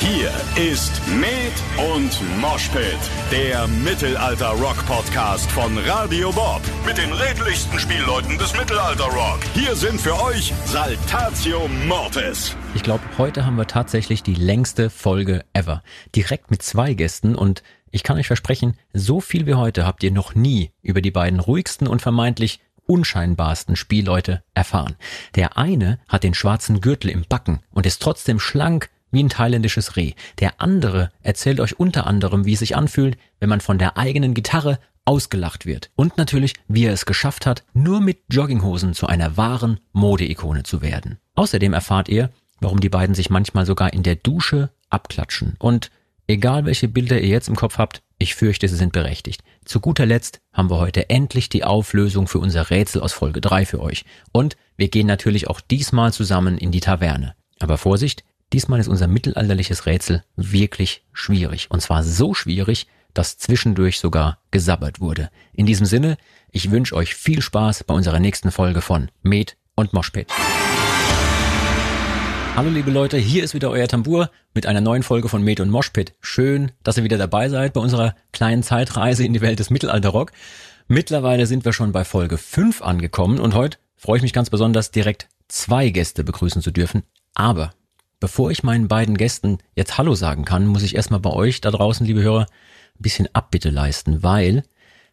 Hier ist Med und Moshpit, der Mittelalter-Rock-Podcast von Radio Bob. Mit den redlichsten Spielleuten des Mittelalter-Rock. Hier sind für euch Saltatio Mortis. Ich glaube, heute haben wir tatsächlich die längste Folge ever. Direkt mit zwei Gästen und ich kann euch versprechen, so viel wie heute habt ihr noch nie über die beiden ruhigsten und vermeintlich unscheinbarsten Spielleute erfahren. Der eine hat den schwarzen Gürtel im Backen und ist trotzdem schlank wie ein thailändisches Reh. Der andere erzählt euch unter anderem, wie es sich anfühlt, wenn man von der eigenen Gitarre ausgelacht wird. Und natürlich, wie er es geschafft hat, nur mit Jogginghosen zu einer wahren Modeikone zu werden. Außerdem erfahrt ihr, warum die beiden sich manchmal sogar in der Dusche abklatschen. Und egal welche Bilder ihr jetzt im Kopf habt, ich fürchte, sie sind berechtigt. Zu guter Letzt haben wir heute endlich die Auflösung für unser Rätsel aus Folge 3 für euch. Und wir gehen natürlich auch diesmal zusammen in die Taverne. Aber Vorsicht, diesmal ist unser mittelalterliches Rätsel wirklich schwierig. Und zwar so schwierig, dass zwischendurch sogar gesabbert wurde. In diesem Sinne, ich wünsche euch viel Spaß bei unserer nächsten Folge von Med und Moshpit. Hallo liebe Leute, hier ist wieder euer Tambur mit einer neuen Folge von Med und Moshpit. Schön, dass ihr wieder dabei seid bei unserer kleinen Zeitreise in die Welt des Mittelalterrock. Mittlerweile sind wir schon bei Folge 5 angekommen und heute freue ich mich ganz besonders direkt zwei Gäste begrüßen zu dürfen. Aber bevor ich meinen beiden Gästen jetzt Hallo sagen kann, muss ich erstmal bei euch da draußen, liebe Hörer, ein bisschen Abbitte leisten, weil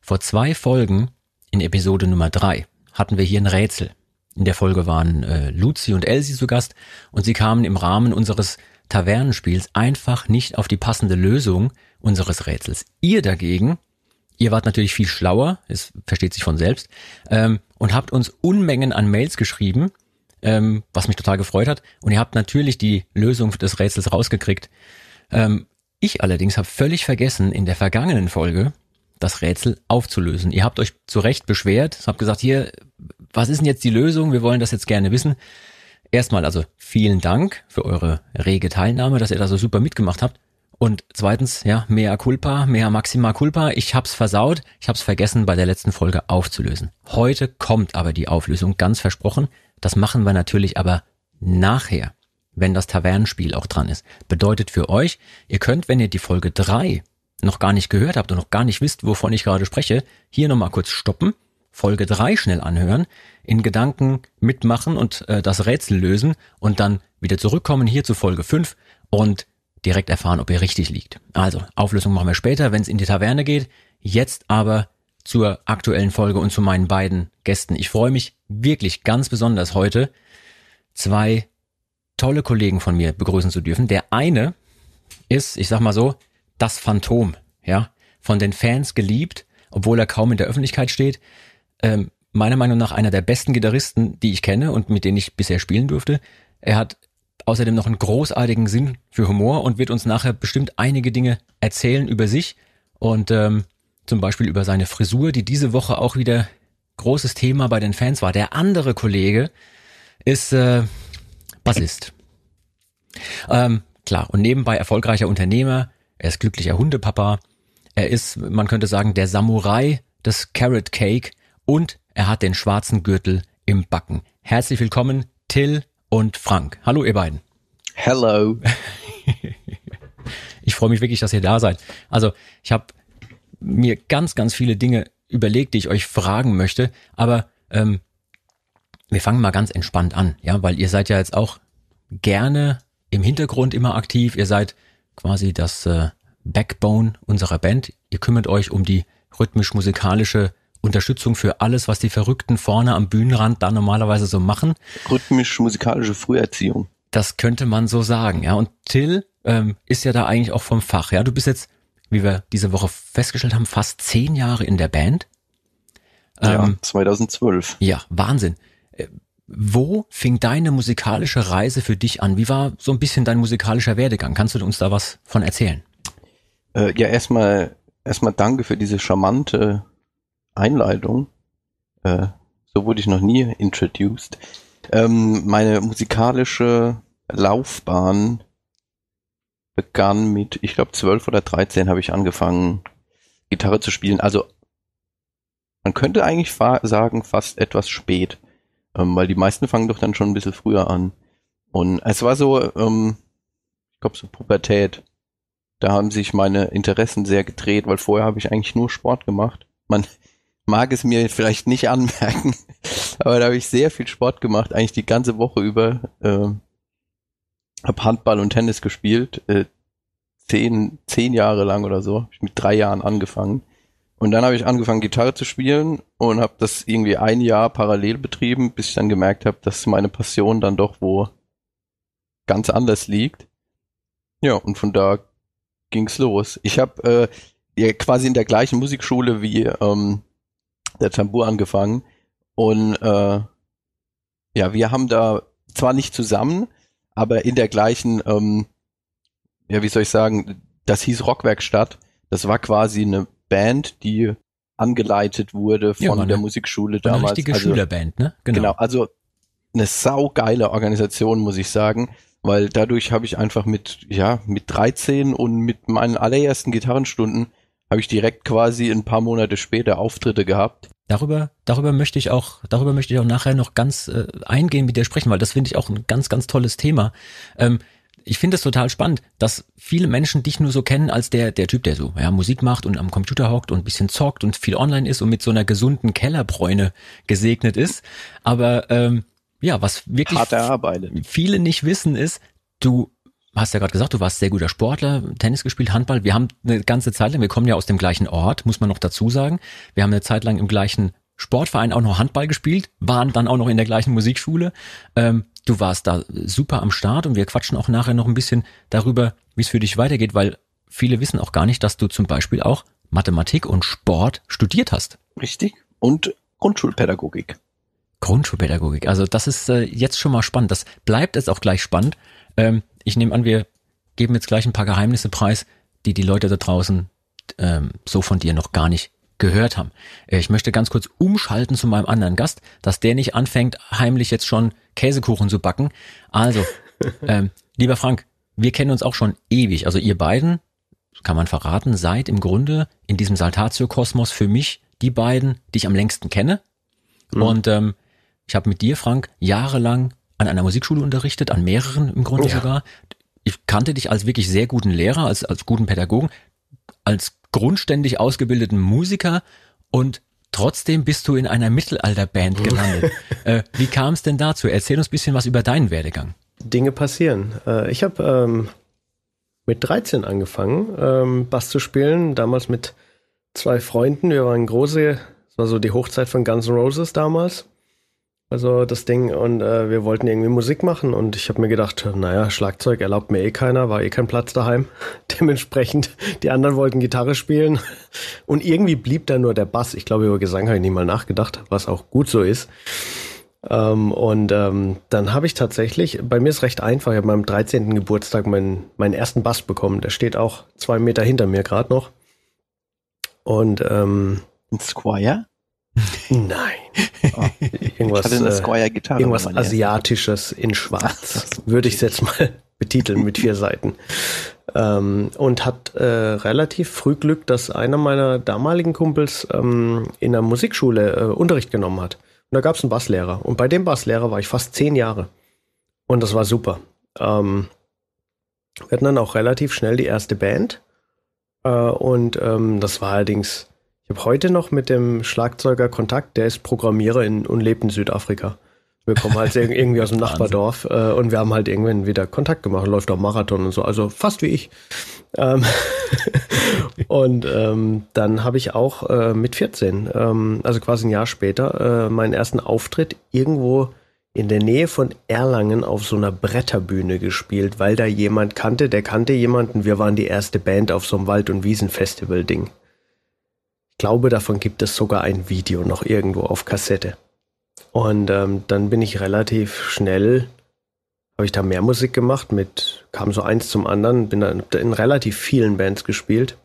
vor zwei Folgen in Episode Nummer 3 hatten wir hier ein Rätsel. In der Folge waren äh, Luzi und Elsie zu Gast und sie kamen im Rahmen unseres Tavernenspiels einfach nicht auf die passende Lösung unseres Rätsels. Ihr dagegen, ihr wart natürlich viel schlauer, es versteht sich von selbst, ähm, und habt uns Unmengen an Mails geschrieben, ähm, was mich total gefreut hat. Und ihr habt natürlich die Lösung des Rätsels rausgekriegt. Ähm, ich allerdings habe völlig vergessen, in der vergangenen Folge das Rätsel aufzulösen. Ihr habt euch zu Recht beschwert, habt gesagt, hier, was ist denn jetzt die Lösung? Wir wollen das jetzt gerne wissen. Erstmal also vielen Dank für eure rege Teilnahme, dass ihr da so super mitgemacht habt. Und zweitens, ja, mea culpa, mea maxima culpa. Ich hab's versaut, ich hab's vergessen, bei der letzten Folge aufzulösen. Heute kommt aber die Auflösung, ganz versprochen. Das machen wir natürlich aber nachher, wenn das Tavernenspiel auch dran ist. Bedeutet für euch, ihr könnt, wenn ihr die Folge drei noch gar nicht gehört habt und noch gar nicht wisst, wovon ich gerade spreche, hier nochmal kurz stoppen, Folge 3 schnell anhören, in Gedanken mitmachen und äh, das Rätsel lösen und dann wieder zurückkommen hier zu Folge 5 und direkt erfahren, ob ihr richtig liegt. Also, Auflösung machen wir später, wenn es in die Taverne geht. Jetzt aber zur aktuellen Folge und zu meinen beiden Gästen. Ich freue mich wirklich ganz besonders heute, zwei tolle Kollegen von mir begrüßen zu dürfen. Der eine ist, ich sag mal so, das Phantom, ja, von den Fans geliebt, obwohl er kaum in der Öffentlichkeit steht. Ähm, meiner Meinung nach einer der besten Gitarristen, die ich kenne und mit denen ich bisher spielen durfte. Er hat außerdem noch einen großartigen Sinn für Humor und wird uns nachher bestimmt einige Dinge erzählen über sich und ähm, zum Beispiel über seine Frisur, die diese Woche auch wieder großes Thema bei den Fans war. Der andere Kollege ist äh, Bassist. Ähm, klar, und nebenbei erfolgreicher Unternehmer, er ist glücklicher Hundepapa. Er ist, man könnte sagen, der Samurai des Carrot Cake und er hat den schwarzen Gürtel im Backen. Herzlich willkommen, Till und Frank. Hallo, ihr beiden. Hello. ich freue mich wirklich, dass ihr da seid. Also, ich habe mir ganz, ganz viele Dinge überlegt, die ich euch fragen möchte, aber ähm, wir fangen mal ganz entspannt an, ja, weil ihr seid ja jetzt auch gerne im Hintergrund immer aktiv. Ihr seid quasi das äh, Backbone unserer Band. Ihr kümmert euch um die rhythmisch-musikalische Unterstützung für alles, was die Verrückten vorne am Bühnenrand da normalerweise so machen. Rhythmisch-musikalische Früherziehung. Das könnte man so sagen, ja. Und Till ähm, ist ja da eigentlich auch vom Fach, ja. Du bist jetzt, wie wir diese Woche festgestellt haben, fast zehn Jahre in der Band. Ähm, ja, 2012. Ja, Wahnsinn. Äh, wo fing deine musikalische Reise für dich an? Wie war so ein bisschen dein musikalischer Werdegang? Kannst du uns da was von erzählen? Äh, ja, erstmal erstmal danke für diese charmante Einleitung. Äh, so wurde ich noch nie introduced. Ähm, meine musikalische Laufbahn begann mit, ich glaube, zwölf oder dreizehn habe ich angefangen, Gitarre zu spielen. Also man könnte eigentlich fa sagen, fast etwas spät. Ähm, weil die meisten fangen doch dann schon ein bisschen früher an. Und es war so, ähm, glaube so Pubertät. Da haben sich meine Interessen sehr gedreht, weil vorher habe ich eigentlich nur Sport gemacht. Man mag es mir vielleicht nicht anmerken, aber da habe ich sehr viel Sport gemacht, eigentlich die ganze Woche über. Äh, habe Handball und Tennis gespielt, äh, zehn, zehn Jahre lang oder so. Hab ich mit drei Jahren angefangen. Und dann habe ich angefangen, Gitarre zu spielen und habe das irgendwie ein Jahr parallel betrieben, bis ich dann gemerkt habe, dass meine Passion dann doch wo ganz anders liegt. Ja, und von da ging's los. Ich habe äh, ja, quasi in der gleichen Musikschule wie ähm, der Tambour angefangen und äh, ja, wir haben da zwar nicht zusammen, aber in der gleichen, ähm, ja, wie soll ich sagen, das hieß Rockwerkstatt. Das war quasi eine Band, die angeleitet wurde von Ja, der Musikschule War eine damals. richtige also, Schülerband, ne? Genau. also eine saugeile Organisation, muss ich sagen, weil dadurch habe ich einfach mit, ja, mit 13 und mit meinen allerersten Gitarrenstunden habe ich direkt quasi ein paar Monate später Auftritte gehabt. Darüber, darüber möchte ich auch, darüber möchte ich auch nachher noch ganz äh, eingehen mit dir sprechen, weil das finde ich auch ein ganz, ganz tolles Thema. Ähm, ich finde es total spannend, dass viele Menschen dich nur so kennen als der, der Typ, der so ja, Musik macht und am Computer hockt und ein bisschen zockt und viel online ist und mit so einer gesunden Kellerbräune gesegnet ist. Aber ähm, ja, was wirklich viele nicht wissen ist, du hast ja gerade gesagt, du warst sehr guter Sportler, Tennis gespielt, Handball. Wir haben eine ganze Zeit lang, wir kommen ja aus dem gleichen Ort, muss man noch dazu sagen. Wir haben eine Zeit lang im gleichen Sportverein auch noch Handball gespielt, waren dann auch noch in der gleichen Musikschule. Ähm, du warst da super am Start und wir quatschen auch nachher noch ein bisschen darüber, wie es für dich weitergeht, weil viele wissen auch gar nicht, dass du zum Beispiel auch Mathematik und Sport studiert hast. Richtig. Und Grundschulpädagogik. Grundschulpädagogik. Also das ist äh, jetzt schon mal spannend. Das bleibt jetzt auch gleich spannend. Ähm, ich nehme an, wir geben jetzt gleich ein paar Geheimnisse preis, die die Leute da draußen ähm, so von dir noch gar nicht gehört haben. Äh, ich möchte ganz kurz umschalten zu meinem anderen Gast, dass der nicht anfängt, heimlich jetzt schon Käsekuchen zu backen. Also, ähm, lieber Frank, wir kennen uns auch schon ewig. Also ihr beiden, kann man verraten, seid im Grunde in diesem Saltatio-Kosmos für mich die beiden, die ich am längsten kenne. Und ähm, ich habe mit dir, Frank, jahrelang an einer Musikschule unterrichtet, an mehreren im Grunde Ja. sogar. Ich kannte dich als wirklich sehr guten Lehrer, als, als guten Pädagogen, als grundständig ausgebildeten Musiker und trotzdem bist du in einer Mittelalterband gelandet. äh, wie kam es denn dazu? Erzähl uns ein bisschen was über deinen Werdegang. Dinge passieren. Äh, ich habe ähm, mit 13 angefangen, ähm, Bass zu spielen, damals mit zwei Freunden. Wir waren große, das war so die Hochzeit von Guns N' Roses damals. Also das Ding und äh, wir wollten irgendwie Musik machen und ich habe mir gedacht, naja, Schlagzeug erlaubt mir eh keiner, war eh kein Platz daheim. Dementsprechend, die anderen wollten Gitarre spielen und irgendwie blieb da nur der Bass. Ich glaube, über Gesang habe ich nicht mal nachgedacht, was auch gut so ist. Ähm, und ähm, dann habe ich tatsächlich, bei mir ist recht einfach, ich habe meinem 13. Geburtstag meinen, meinen ersten Bass bekommen. Der steht auch zwei Meter hinter mir gerade noch. Und ähm, Ein Squire? Nein, Oh, irgendwas, ich hatte eine äh, Squire-Gitarre. irgendwas. Asiatisches in Schwarz, würde ich es jetzt mal betiteln mit vier Seiten. Ähm, und hat äh, relativ früh Glück, dass einer meiner damaligen Kumpels ähm, in der Musikschule äh, Unterricht genommen hat. Und da gab es einen Basslehrer. Und bei dem Basslehrer war ich fast zehn Jahre. Und das war super. Ähm, wir hatten dann auch relativ schnell die erste Band. Äh, und ähm, das war allerdings, ich habe heute noch mit dem Schlagzeuger Kontakt, der ist Programmierer in, und lebt in Südafrika. Wir kommen halt ir- irgendwie aus dem. Nachbardorf äh, und wir haben halt irgendwann wieder Kontakt gemacht, läuft auch Marathon und so, also fast wie ich. Ähm, und ähm, dann habe ich auch äh, mit 14, ähm, also quasi ein Jahr später, äh, meinen ersten Auftritt irgendwo in der Nähe von Erlangen auf so einer Bretterbühne gespielt, weil da jemand kannte, der kannte jemanden. Wir waren die erste Band auf so einem Wald- und Wiesenfestival-Ding. Ich glaube, davon gibt es sogar ein Video noch irgendwo auf Kassette. Und ähm, dann bin ich relativ schnell, habe ich da mehr Musik gemacht, mit kam so eins zum anderen, bin dann in relativ vielen Bands gespielt,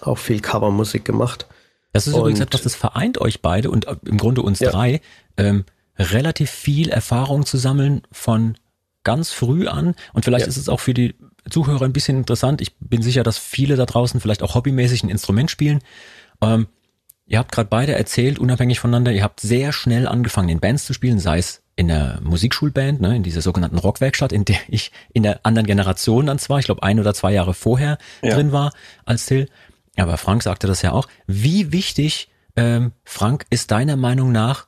auch viel Covermusik gemacht. Das ist Und- übrigens etwas, das vereint euch beide und äh, im Grunde uns Ja. drei, ähm, relativ viel Erfahrung zu sammeln von ganz früh an. Und vielleicht Ja. ist es auch für die Zuhörer ein bisschen interessant. Ich bin sicher, dass viele da draußen vielleicht auch hobbymäßig ein Instrument spielen. Ähm, ihr habt gerade beide erzählt, unabhängig voneinander, ihr habt sehr schnell angefangen, in Bands zu spielen, sei es in der Musikschulband, ne, in dieser sogenannten Rockwerkstatt, in der ich in der anderen Generation dann zwar, ich glaube ein oder zwei Jahre vorher ja. drin war als Till. Aber Frank sagte das ja auch. Wie wichtig, ähm, Frank, ist deiner Meinung nach,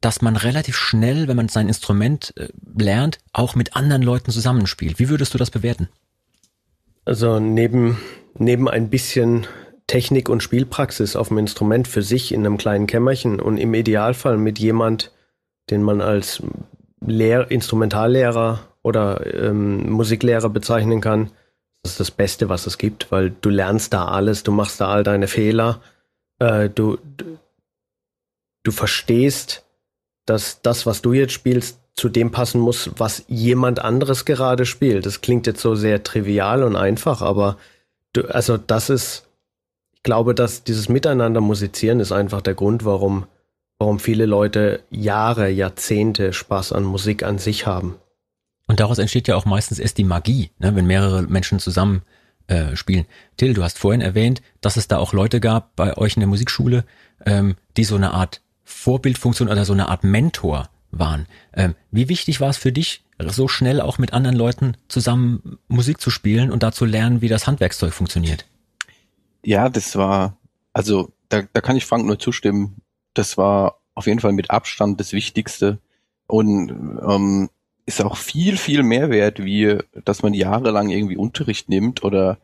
dass man relativ schnell, wenn man sein Instrument äh, lernt, auch mit anderen Leuten zusammenspielt? Wie würdest du das bewerten? Also neben, neben ein bisschen Technik und Spielpraxis auf dem Instrument für sich in einem kleinen Kämmerchen und im Idealfall mit jemand, den man als Lehr Instrumentallehrer oder ähm, Musiklehrer bezeichnen kann, das ist das Beste, was es gibt, weil du lernst da alles, du machst da all deine Fehler, äh, du, du, du verstehst, dass das, was du jetzt spielst, zu dem passen muss, was jemand anderes gerade spielt. Das klingt jetzt so sehr trivial und einfach, aber du, also das ist glaube, dass dieses Miteinander musizieren ist einfach der Grund, warum, warum viele Leute Jahre, Jahrzehnte Spaß an Musik an sich haben. Und daraus entsteht ja auch meistens erst die Magie, ne, wenn mehrere Menschen zusammen äh, spielen. Till, du hast vorhin erwähnt, dass es da auch Leute gab bei euch in der Musikschule, ähm, die so eine Art Vorbildfunktion oder so eine Art Mentor waren. Ähm, wie wichtig war es für dich, so schnell auch mit anderen Leuten zusammen Musik zu spielen und da zu lernen, wie das Handwerkszeug funktioniert? Ja, das war, also da, da kann ich Frank nur zustimmen. Das war auf jeden Fall mit Abstand das Wichtigste und ähm, ist auch viel, viel mehr wert, wie dass man jahrelang irgendwie Unterricht nimmt oder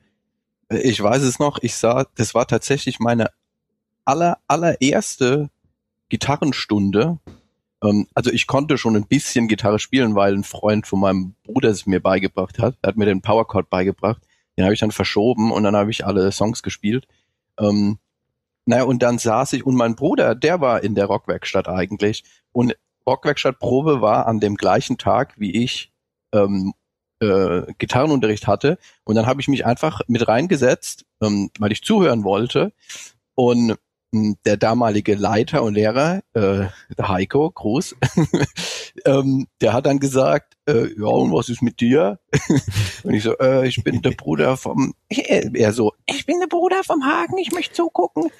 äh, ich weiß es noch, ich sah, das war tatsächlich meine aller, allererste Gitarrenstunde. Ähm, also ich konnte schon ein bisschen Gitarre spielen, weil ein Freund von meinem Bruder es mir beigebracht hat. Er hat mir den Powerchord beigebracht. Den habe ich dann verschoben und dann habe ich alle Songs gespielt. Ähm, naja, und dann saß ich und mein Bruder, der war in der Rockwerkstatt eigentlich. Und Rockwerkstattprobe war an dem gleichen Tag, wie ich ähm, äh, Gitarrenunterricht hatte. Und dann habe ich mich einfach mit reingesetzt, ähm, weil ich zuhören wollte. Und der damalige Leiter und Lehrer, äh, Heiko, Gruß, ähm, der hat dann gesagt, äh, ja, und was ist mit dir? und ich so, äh, ich bin der Bruder vom, er so, ich bin der Bruder vom Hagen, ich möchte zugucken.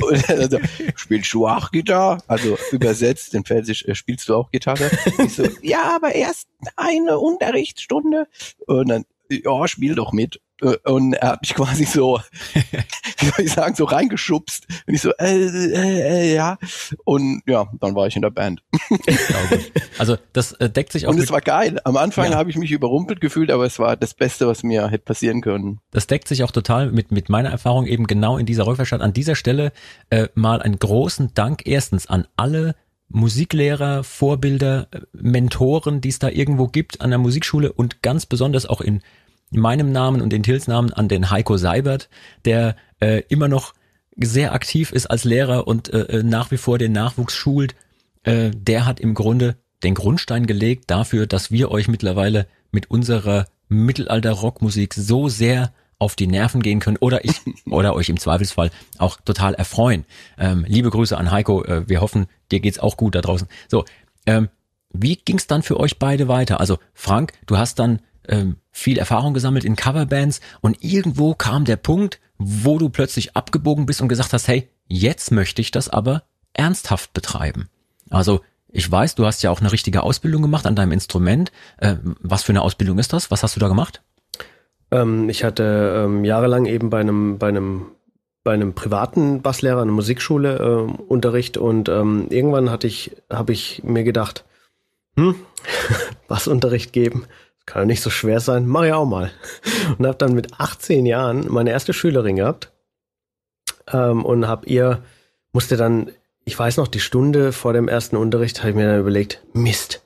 und er so, spielst du auch Gitarre? Also übersetzt, in Pfälzisch, äh, spielst du auch Gitarre? Ich so, ja, aber erst eine Unterrichtsstunde. Und dann, ja, spiel doch mit. Äh, und er hat mich quasi so, wie soll ich sagen, so reingeschubst. Und ich so, äh, äh, äh, ja. Und ja, dann war ich in der Band. also das äh, deckt sich auch. Und es war geil. Am Anfang ja. habe ich mich überrumpelt gefühlt, aber es war das Beste, was mir hätte passieren können. Das deckt sich auch total mit, mit meiner Erfahrung eben genau in dieser Rückverstadt. An dieser Stelle äh, mal einen großen Dank erstens an alle Musiklehrer, Vorbilder, Mentoren, die es da irgendwo gibt an der Musikschule und ganz besonders auch in meinem Namen und in Tils Namen an den Heiko Seibert, der äh, immer noch sehr aktiv ist als Lehrer und äh, äh, nach wie vor den Nachwuchs schult. Äh, der hat im Grunde den Grundstein gelegt dafür, dass wir euch mittlerweile mit unserer Mittelalter-Rockmusik so sehr auf die Nerven gehen können oder ich oder euch im Zweifelsfall auch total erfreuen. Ähm, liebe Grüße an Heiko. Äh, wir hoffen, dir geht's auch gut da draußen. So, ähm, wie ging's dann für euch beide weiter? Also Frank, du hast dann ähm, viel Erfahrung gesammelt in Coverbands und irgendwo kam der Punkt, wo du plötzlich abgebogen bist und gesagt hast, hey, jetzt möchte ich das aber ernsthaft betreiben. Also ich weiß, du hast ja auch eine richtige Ausbildung gemacht an deinem Instrument. Äh, was für eine Ausbildung ist das? Was hast du da gemacht? Ähm, ich hatte ähm, jahrelang eben bei einem, bei einem, bei einem privaten Basslehrer, einer Musikschule äh, Unterricht und ähm, irgendwann hatte ich, habe ich mir gedacht, hm, Bassunterricht geben, kann ja nicht so schwer sein, mach ich auch mal. Und habe dann mit 18 Jahren meine erste Schülerin gehabt ähm, und habe ihr, musste dann, ich weiß noch, die Stunde vor dem ersten Unterricht, habe ich mir dann überlegt, Mist,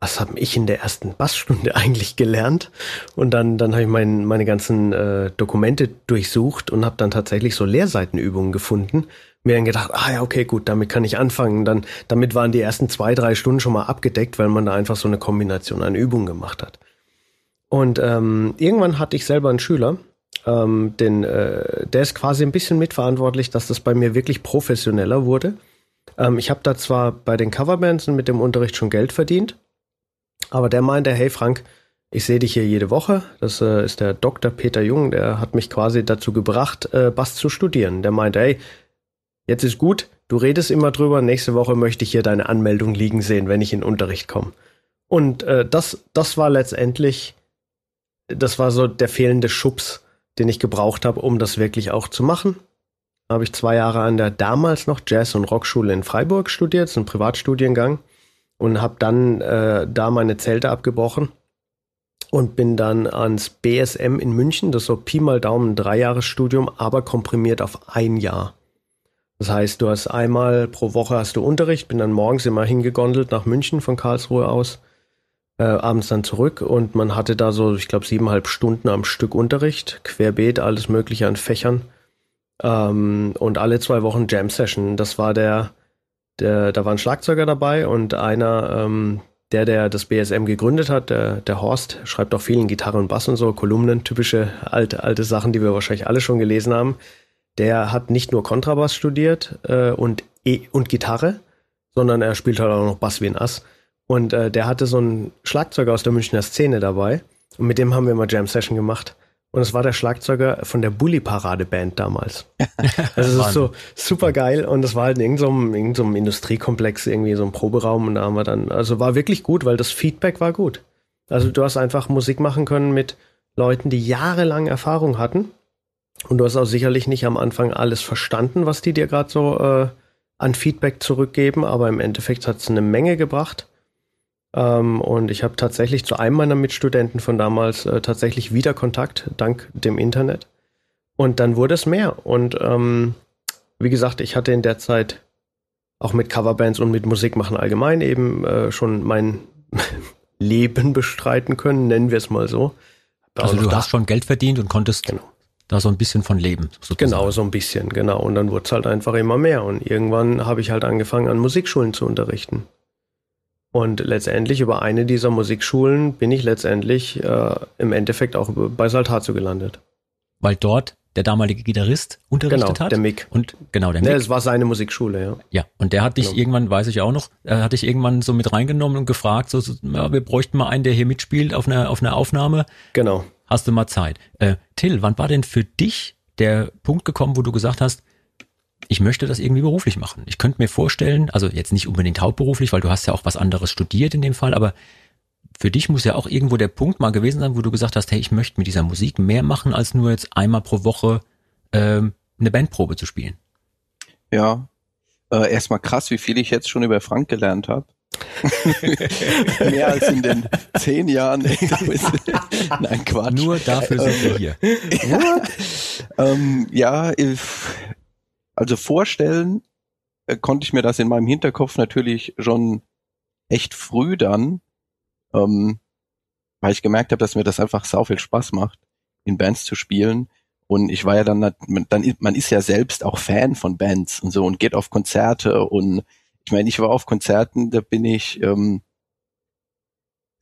was habe ich in der ersten Bassstunde eigentlich gelernt? Und dann, dann habe ich mein, meine ganzen äh, Dokumente durchsucht und habe dann tatsächlich so Lehrseitenübungen gefunden, mir dann gedacht, ah ja, okay, gut, damit kann ich anfangen. Dann, damit waren die ersten zwei, drei Stunden schon mal abgedeckt, weil man da einfach so eine Kombination an Übungen gemacht hat. Und ähm, irgendwann hatte ich selber einen Schüler, ähm, den, äh, der ist quasi ein bisschen mitverantwortlich, dass das bei mir wirklich professioneller wurde. Ähm, ich habe da zwar bei den Coverbands mit dem Unterricht schon Geld verdient, aber der meinte, hey Frank, ich sehe dich hier jede Woche. Das äh, ist der Dr. Peter Jung, der hat mich quasi dazu gebracht, äh, Bass zu studieren. Der meinte, hey, jetzt ist gut, du redest immer drüber, nächste Woche möchte ich hier deine Anmeldung liegen sehen, wenn ich in Unterricht komme. Und äh, das, das war letztendlich, das war so der fehlende Schubs, den ich gebraucht habe, um das wirklich auch zu machen. Habe ich zwei Jahre an der damals noch Jazz- und Rockschule in Freiburg studiert, ist ein Privatstudiengang, und habe dann äh, da meine Zelte abgebrochen und bin dann ans BSM in München, das so Pi mal Daumen ein Dreijahresstudium, aber komprimiert auf ein Jahr. Das heißt, du hast einmal pro Woche hast du Unterricht, bin dann morgens immer hingegondelt nach München von Karlsruhe aus, äh, abends dann zurück und man hatte da so, ich glaube, siebeneinhalb Stunden am Stück Unterricht, querbeet, alles mögliche an Fächern ähm, und alle zwei Wochen Jam Session. Das war der, der, da war ein Schlagzeuger dabei und einer, ähm, der, der das BSM gegründet hat, der, der Horst, schreibt auch viel in Gitarre und Bass und so, Kolumnen, typische alte, alte Sachen, die wir wahrscheinlich alle schon gelesen haben. Der hat nicht nur Kontrabass studiert äh, und, e und Gitarre, sondern er spielt halt auch noch Bass wie ein Ass. Und äh, der hatte so einen Schlagzeuger aus der Münchner Szene dabei. Und mit dem haben wir mal Jam Session gemacht. Und es war der Schlagzeuger von der Bully Parade Band damals. Also es ist so super geil und es war halt in irgendeinem, irgendeinem Industriekomplex irgendwie so ein Proberaum. Und da haben wir dann, also war wirklich gut, weil das Feedback war gut. Also du hast einfach Musik machen können mit Leuten, die jahrelang Erfahrung hatten. Und du hast auch sicherlich nicht am Anfang alles verstanden, was die dir gerade so äh, an Feedback zurückgeben, aber im Endeffekt hat es eine Menge gebracht ähm, und ich habe tatsächlich zu einem meiner Mitstudenten von damals äh, tatsächlich wieder Kontakt, dank dem Internet. Und dann wurde es mehr. Und ähm, wie gesagt, ich hatte in der Zeit auch mit Coverbands und mit Musik machen allgemein eben äh, schon mein Leben bestreiten können, nennen wir es mal so. Also du hast schon Geld verdient und konntest genau. da so ein bisschen von leben. Sozusagen. Genau, so ein bisschen, genau. Und dann wurde es halt einfach immer mehr. Und irgendwann habe ich halt angefangen, an Musikschulen zu unterrichten. Und letztendlich über eine dieser Musikschulen bin ich letztendlich äh, im Endeffekt auch bei Saltazo gelandet. Weil dort der damalige Gitarrist unterrichtet genau, hat. der Mick. Und genau, der Mick. Es war seine Musikschule, ja. Ja, und der hat dich genau. irgendwann, weiß ich auch noch, äh, hat dich irgendwann so mit reingenommen und gefragt, so, so ja, wir bräuchten mal einen, der hier mitspielt auf einer auf einer Aufnahme. Genau. Hast du mal Zeit? Äh, Till, wann war denn für dich der Punkt gekommen, wo du gesagt hast, ich möchte das irgendwie beruflich machen. Ich könnte mir vorstellen, also jetzt nicht unbedingt hauptberuflich, weil du hast ja auch was anderes studiert in dem Fall, aber für dich muss ja auch irgendwo der Punkt mal gewesen sein, wo du gesagt hast, hey, ich möchte mit dieser Musik mehr machen, als nur jetzt einmal pro Woche ähm, eine Bandprobe zu spielen. Ja, äh, erstmal krass, wie viel ich jetzt schon über Frank gelernt habe. Mehr als in den zehn Jahren. Nein, Quatsch. Nur dafür sind wir hier. ähm, ja, also vorstellen äh, konnte ich mir das in meinem Hinterkopf natürlich schon echt früh dann, ähm, weil ich gemerkt habe, dass mir das einfach sau viel Spaß macht, in Bands zu spielen. Und ich war ja dann, dann, man ist ja selbst auch Fan von Bands und so und geht auf Konzerte und ich meine, ich war auf Konzerten, da bin ich, ähm,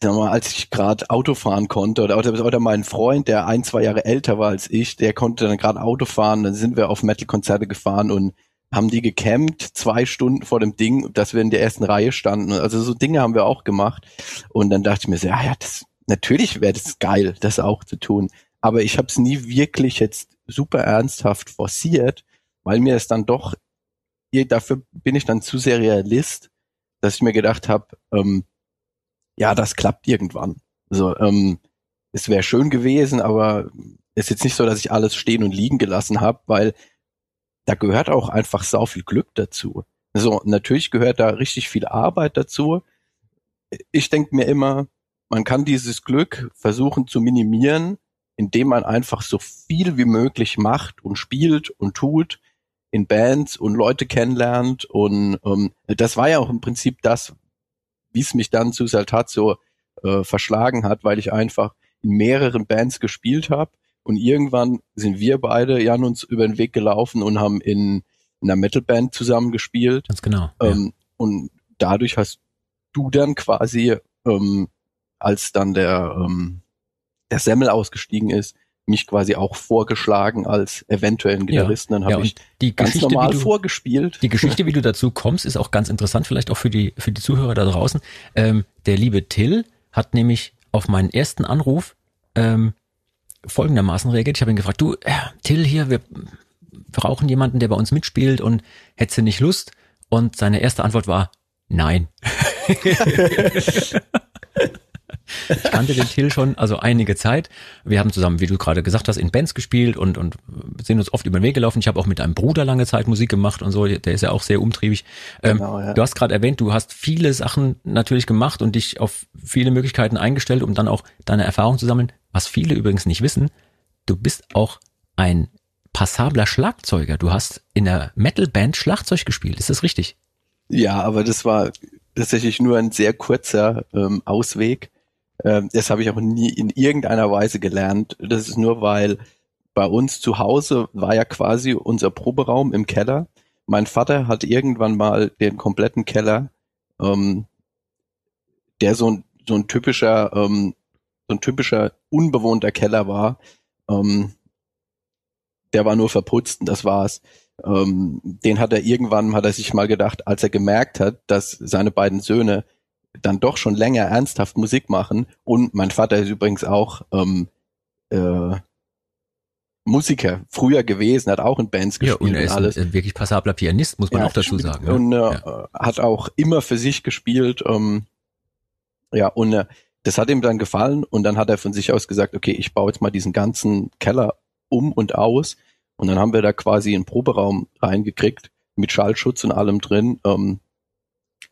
sag mal, als ich gerade Auto fahren konnte oder, oder, oder mein Freund, der ein, zwei Jahre älter war als ich, der konnte dann gerade Auto fahren, dann sind wir auf Metal-Konzerte gefahren und haben die gecampt, zwei Stunden vor dem Ding, dass wir in der ersten Reihe standen. Also so Dinge haben wir auch gemacht. Und dann dachte ich mir so, ja, ja, das, natürlich wäre das geil, das auch zu tun. Aber ich habe es nie wirklich jetzt super ernsthaft forciert, weil mir es dann doch, dafür bin ich dann zu sehr Realist, dass ich mir gedacht habe, ähm, ja, das klappt irgendwann. So, ähm, es wäre schön gewesen, aber es ist jetzt nicht so, dass ich alles stehen und liegen gelassen habe, weil da gehört auch einfach sau viel Glück dazu. So, natürlich gehört da richtig viel Arbeit dazu. Ich denke mir immer, man kann dieses Glück versuchen zu minimieren, indem man einfach so viel wie möglich macht und spielt und tut in Bands und Leute kennenlernt. Und ähm, das war ja auch im Prinzip das, wie es mich dann zu Saltazzo äh, verschlagen hat, weil ich einfach in mehreren Bands gespielt habe und irgendwann sind wir beide Jan uns über den Weg gelaufen und haben in, in einer Metalband zusammen gespielt. Ganz genau. Ähm, ja. Und dadurch hast du dann quasi, ähm, als dann der ähm, der Semmel ausgestiegen ist, mich quasi auch vorgeschlagen als eventuellen Gitarristen. Dann habe ja, ich die ganz Geschichte, normal du, vorgespielt. Die Geschichte, wie du dazu kommst, ist auch ganz interessant, vielleicht auch für die, für die Zuhörer da draußen. Ähm, der liebe Till hat nämlich auf meinen ersten Anruf ähm, folgendermaßen reagiert. Ich habe ihn gefragt, du, äh, Till hier, wir brauchen jemanden, der bei uns mitspielt und hätte nicht Lust? Und seine erste Antwort war, nein. Ich kannte den Till schon, also einige Zeit. Wir haben zusammen, wie du gerade gesagt hast, in Bands gespielt und, und sind uns oft über den Weg gelaufen. Ich habe auch mit einem Bruder lange Zeit Musik gemacht und so, der ist ja auch sehr umtriebig. Ähm, genau, ja. Du hast gerade erwähnt, du hast viele Sachen natürlich gemacht und dich auf viele Möglichkeiten eingestellt, um dann auch deine Erfahrung zu sammeln. Was viele übrigens nicht wissen, du bist auch ein passabler Schlagzeuger. Du hast in der Metalband Schlagzeug gespielt, ist das richtig? Ja, aber das war tatsächlich nur ein sehr kurzer ähm, Ausweg. Ähm, das habe ich auch nie in irgendeiner Weise gelernt. Das ist nur, weil bei uns zu Hause war ja quasi unser Proberaum im Keller. Mein Vater hat irgendwann mal den kompletten Keller, ähm, der so ein, so ein typischer, ähm, so ein typischer unbewohnter Keller war. Ähm, der war nur verputzt und das war's. Ähm, den hat er irgendwann, hat er sich mal gedacht, als er gemerkt hat, dass seine beiden Söhne dann doch schon länger ernsthaft Musik machen. Und mein Vater ist übrigens auch ähm, äh, Musiker früher gewesen, hat auch in Bands gespielt ja, und, er ist und alles. Ein, wirklich passabler Pianist, muss man ja, auch dazu sagen. Und äh, ja. hat auch immer für sich gespielt. Ähm, ja, und äh, das hat ihm dann gefallen und dann hat er von sich aus gesagt, okay, ich baue jetzt mal diesen ganzen Keller um und aus. Und dann haben wir da quasi einen Proberaum reingekriegt mit Schallschutz und allem drin. Ähm,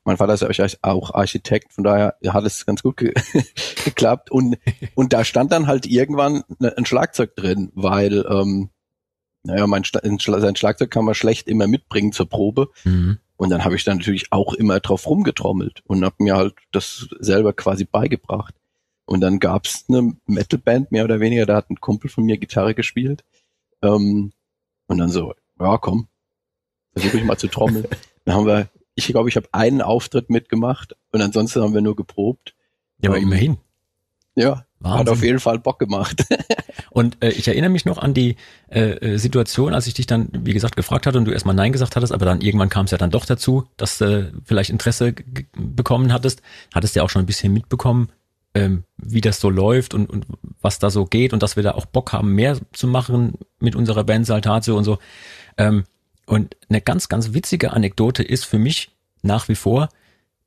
mein Vater ist auch Architekt, von daher hat es ganz gut ge geklappt. Und, und da stand dann halt irgendwann ne, ein Schlagzeug drin, weil, ähm, naja, mein sein Schlagzeug kann man schlecht immer mitbringen zur Probe. Mhm. Und dann habe ich dann natürlich auch immer drauf rumgetrommelt und habe mir halt das selber quasi beigebracht. Und dann gab's eine Metalband, mehr oder weniger, da hat ein Kumpel von mir Gitarre gespielt. Ähm, und dann so, ja komm, versuche ich mal zu trommeln. dann haben wir ich glaube, ich habe einen Auftritt mitgemacht und ansonsten haben wir nur geprobt. Ja, aber um, immerhin. Ja, Wahnsinn. hat auf jeden Fall Bock gemacht. und äh, ich erinnere mich noch an die äh, äh, Situation, als ich dich dann, wie gesagt, gefragt hatte und du erstmal Nein gesagt hattest, aber dann irgendwann kam es ja dann doch dazu, dass du äh, vielleicht Interesse bekommen hattest. Hattest ja auch schon ein bisschen mitbekommen, ähm, wie das so läuft und, und was da so geht und dass wir da auch Bock haben, mehr zu machen mit unserer Band Saltatio und so. Ähm, und eine ganz, ganz witzige Anekdote ist für mich nach wie vor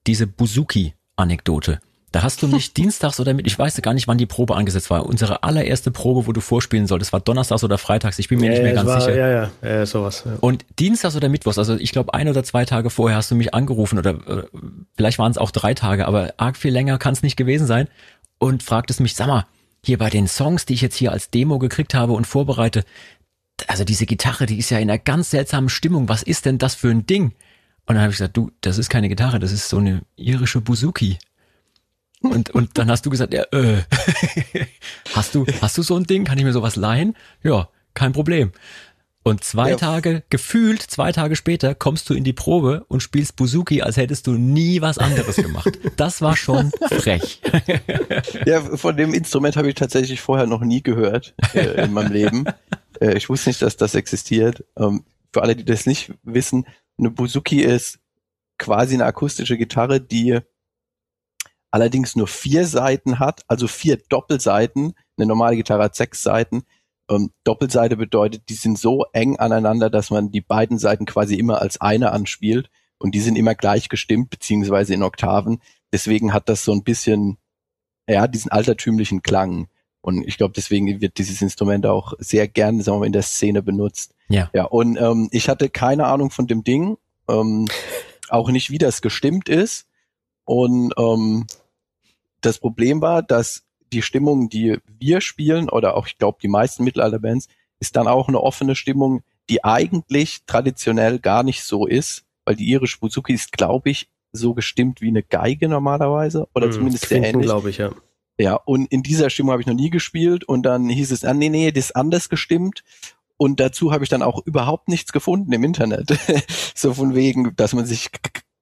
diese Buzuki-Anekdote. Da hast du mich dienstags oder mit, ich weiß gar nicht, wann die Probe angesetzt war. Unsere allererste Probe, wo du vorspielen solltest, war donnerstags oder freitags. Ich bin mir ja, nicht mehr ganz war, sicher. Ja, ja, ja, sowas. Ja. Und dienstags oder mittwochs, also ich glaube ein oder zwei Tage vorher hast du mich angerufen oder äh, vielleicht waren es auch drei Tage, aber arg viel länger kann es nicht gewesen sein und fragtest mich, sag mal, hier bei den Songs, die ich jetzt hier als Demo gekriegt habe und vorbereite, also diese Gitarre, die ist ja in einer ganz seltsamen Stimmung. Was ist denn das für ein Ding? Und dann habe ich gesagt, du, das ist keine Gitarre, das ist so eine irische Buzuki. Und, und dann hast du gesagt, ja, äh, hast du, hast du so ein Ding? Kann ich mir sowas leihen? Ja, kein Problem. Und zwei ja. Tage, gefühlt zwei Tage später, kommst du in die Probe und spielst Buzuki, als hättest du nie was anderes gemacht. Das war schon frech. Ja, von dem Instrument habe ich tatsächlich vorher noch nie gehört äh, in meinem Leben. Äh, ich wusste nicht, dass das existiert. Ähm, für alle, die das nicht wissen, eine Buzuki ist quasi eine akustische Gitarre, die allerdings nur vier Seiten hat, also vier Doppelseiten. Eine normale Gitarre hat sechs Seiten. Ähm, Doppelseite bedeutet, die sind so eng aneinander, dass man die beiden Seiten quasi immer als eine anspielt und die sind immer gleich gestimmt, beziehungsweise in Oktaven. Deswegen hat das so ein bisschen, ja, diesen altertümlichen Klang. Und ich glaube, deswegen wird dieses Instrument auch sehr gerne sagen wir, mal, in der Szene benutzt. Ja. Ja, und ähm, ich hatte keine Ahnung von dem Ding, ähm, auch nicht, wie das gestimmt ist. Und ähm, das Problem war, dass die Stimmung, die wir spielen, oder auch, ich glaube, die meisten Mittelalterbands, ist dann auch eine offene Stimmung, die eigentlich traditionell gar nicht so ist, weil die irische Buzuki ist, glaube ich, so gestimmt wie eine Geige normalerweise, oder hm, zumindest sehr ähnlich. glaube ich, ja. Ja, und in dieser Stimmung habe ich noch nie gespielt und dann hieß es, ah, nee, nee, das ist anders gestimmt. Und dazu habe ich dann auch überhaupt nichts gefunden im Internet. so von wegen, dass man sich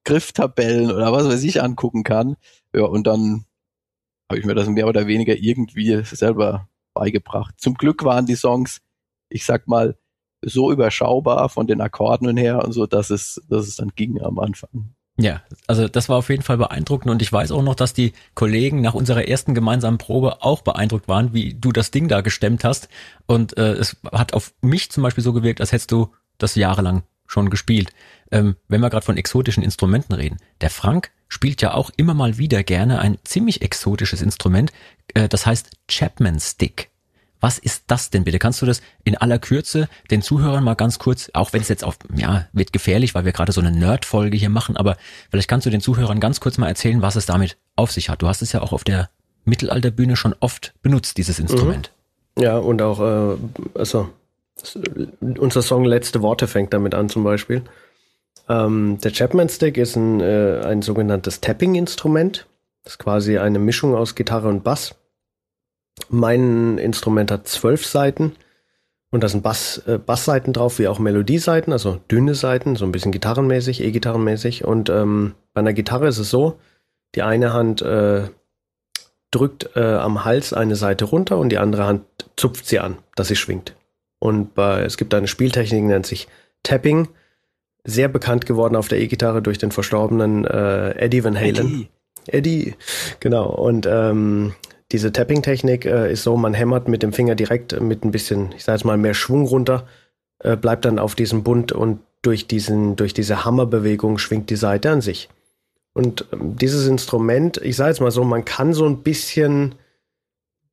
Grifftabellen oder was weiß ich angucken kann. Ja, und dann habe ich mir das mehr oder weniger irgendwie selber beigebracht. Zum Glück waren die Songs, ich sag mal, so überschaubar von den Akkorden her und so, dass es, dass es dann ging am Anfang. Ja, also das war auf jeden Fall beeindruckend und ich weiß auch noch, dass die Kollegen nach unserer ersten gemeinsamen Probe auch beeindruckt waren, wie du das Ding da gestemmt hast. Und äh, es hat auf mich zum Beispiel so gewirkt, als hättest du das jahrelang schon gespielt. Ähm, wenn wir gerade von exotischen Instrumenten reden, der Frank spielt ja auch immer mal wieder gerne ein ziemlich exotisches Instrument, äh, das heißt Chapman Stick. Was ist das denn bitte? Kannst du das in aller Kürze den Zuhörern mal ganz kurz, auch wenn es jetzt auf, ja, wird gefährlich, weil wir gerade so eine Nerd-Folge hier machen, aber vielleicht kannst du den Zuhörern ganz kurz mal erzählen, was es damit auf sich hat. Du hast es ja auch auf der Mittelalterbühne schon oft benutzt, dieses Instrument. Mhm. Ja, und auch, äh, also, unser Song Letzte Worte fängt damit an zum Beispiel. Ähm, der Chapman Stick ist ein, äh, ein sogenanntes Tapping-Instrument. Das ist quasi eine Mischung aus Gitarre und Bass. Mein Instrument hat zwölf Seiten und da sind Bass, äh, Bassseiten drauf, wie auch Melodieseiten, also dünne Seiten, so ein bisschen gitarrenmäßig, E-Gitarrenmäßig. Und ähm, bei einer Gitarre ist es so, die eine Hand äh, drückt äh, am Hals eine Seite runter und die andere Hand zupft sie an, dass sie schwingt. Und bei, es gibt eine Spieltechnik, die nennt sich Tapping, sehr bekannt geworden auf der E-Gitarre durch den verstorbenen äh, Eddie Van Halen. Eddie. Eddie, genau. Und ähm, diese Tapping-Technik äh, ist so, man hämmert mit dem Finger direkt mit ein bisschen, ich sage jetzt mal, mehr Schwung runter, äh, bleibt dann auf diesem Bund und durch, diesen, durch diese Hammerbewegung schwingt die Seite an sich. Und ähm, dieses Instrument, ich sage jetzt mal so, man kann so ein bisschen,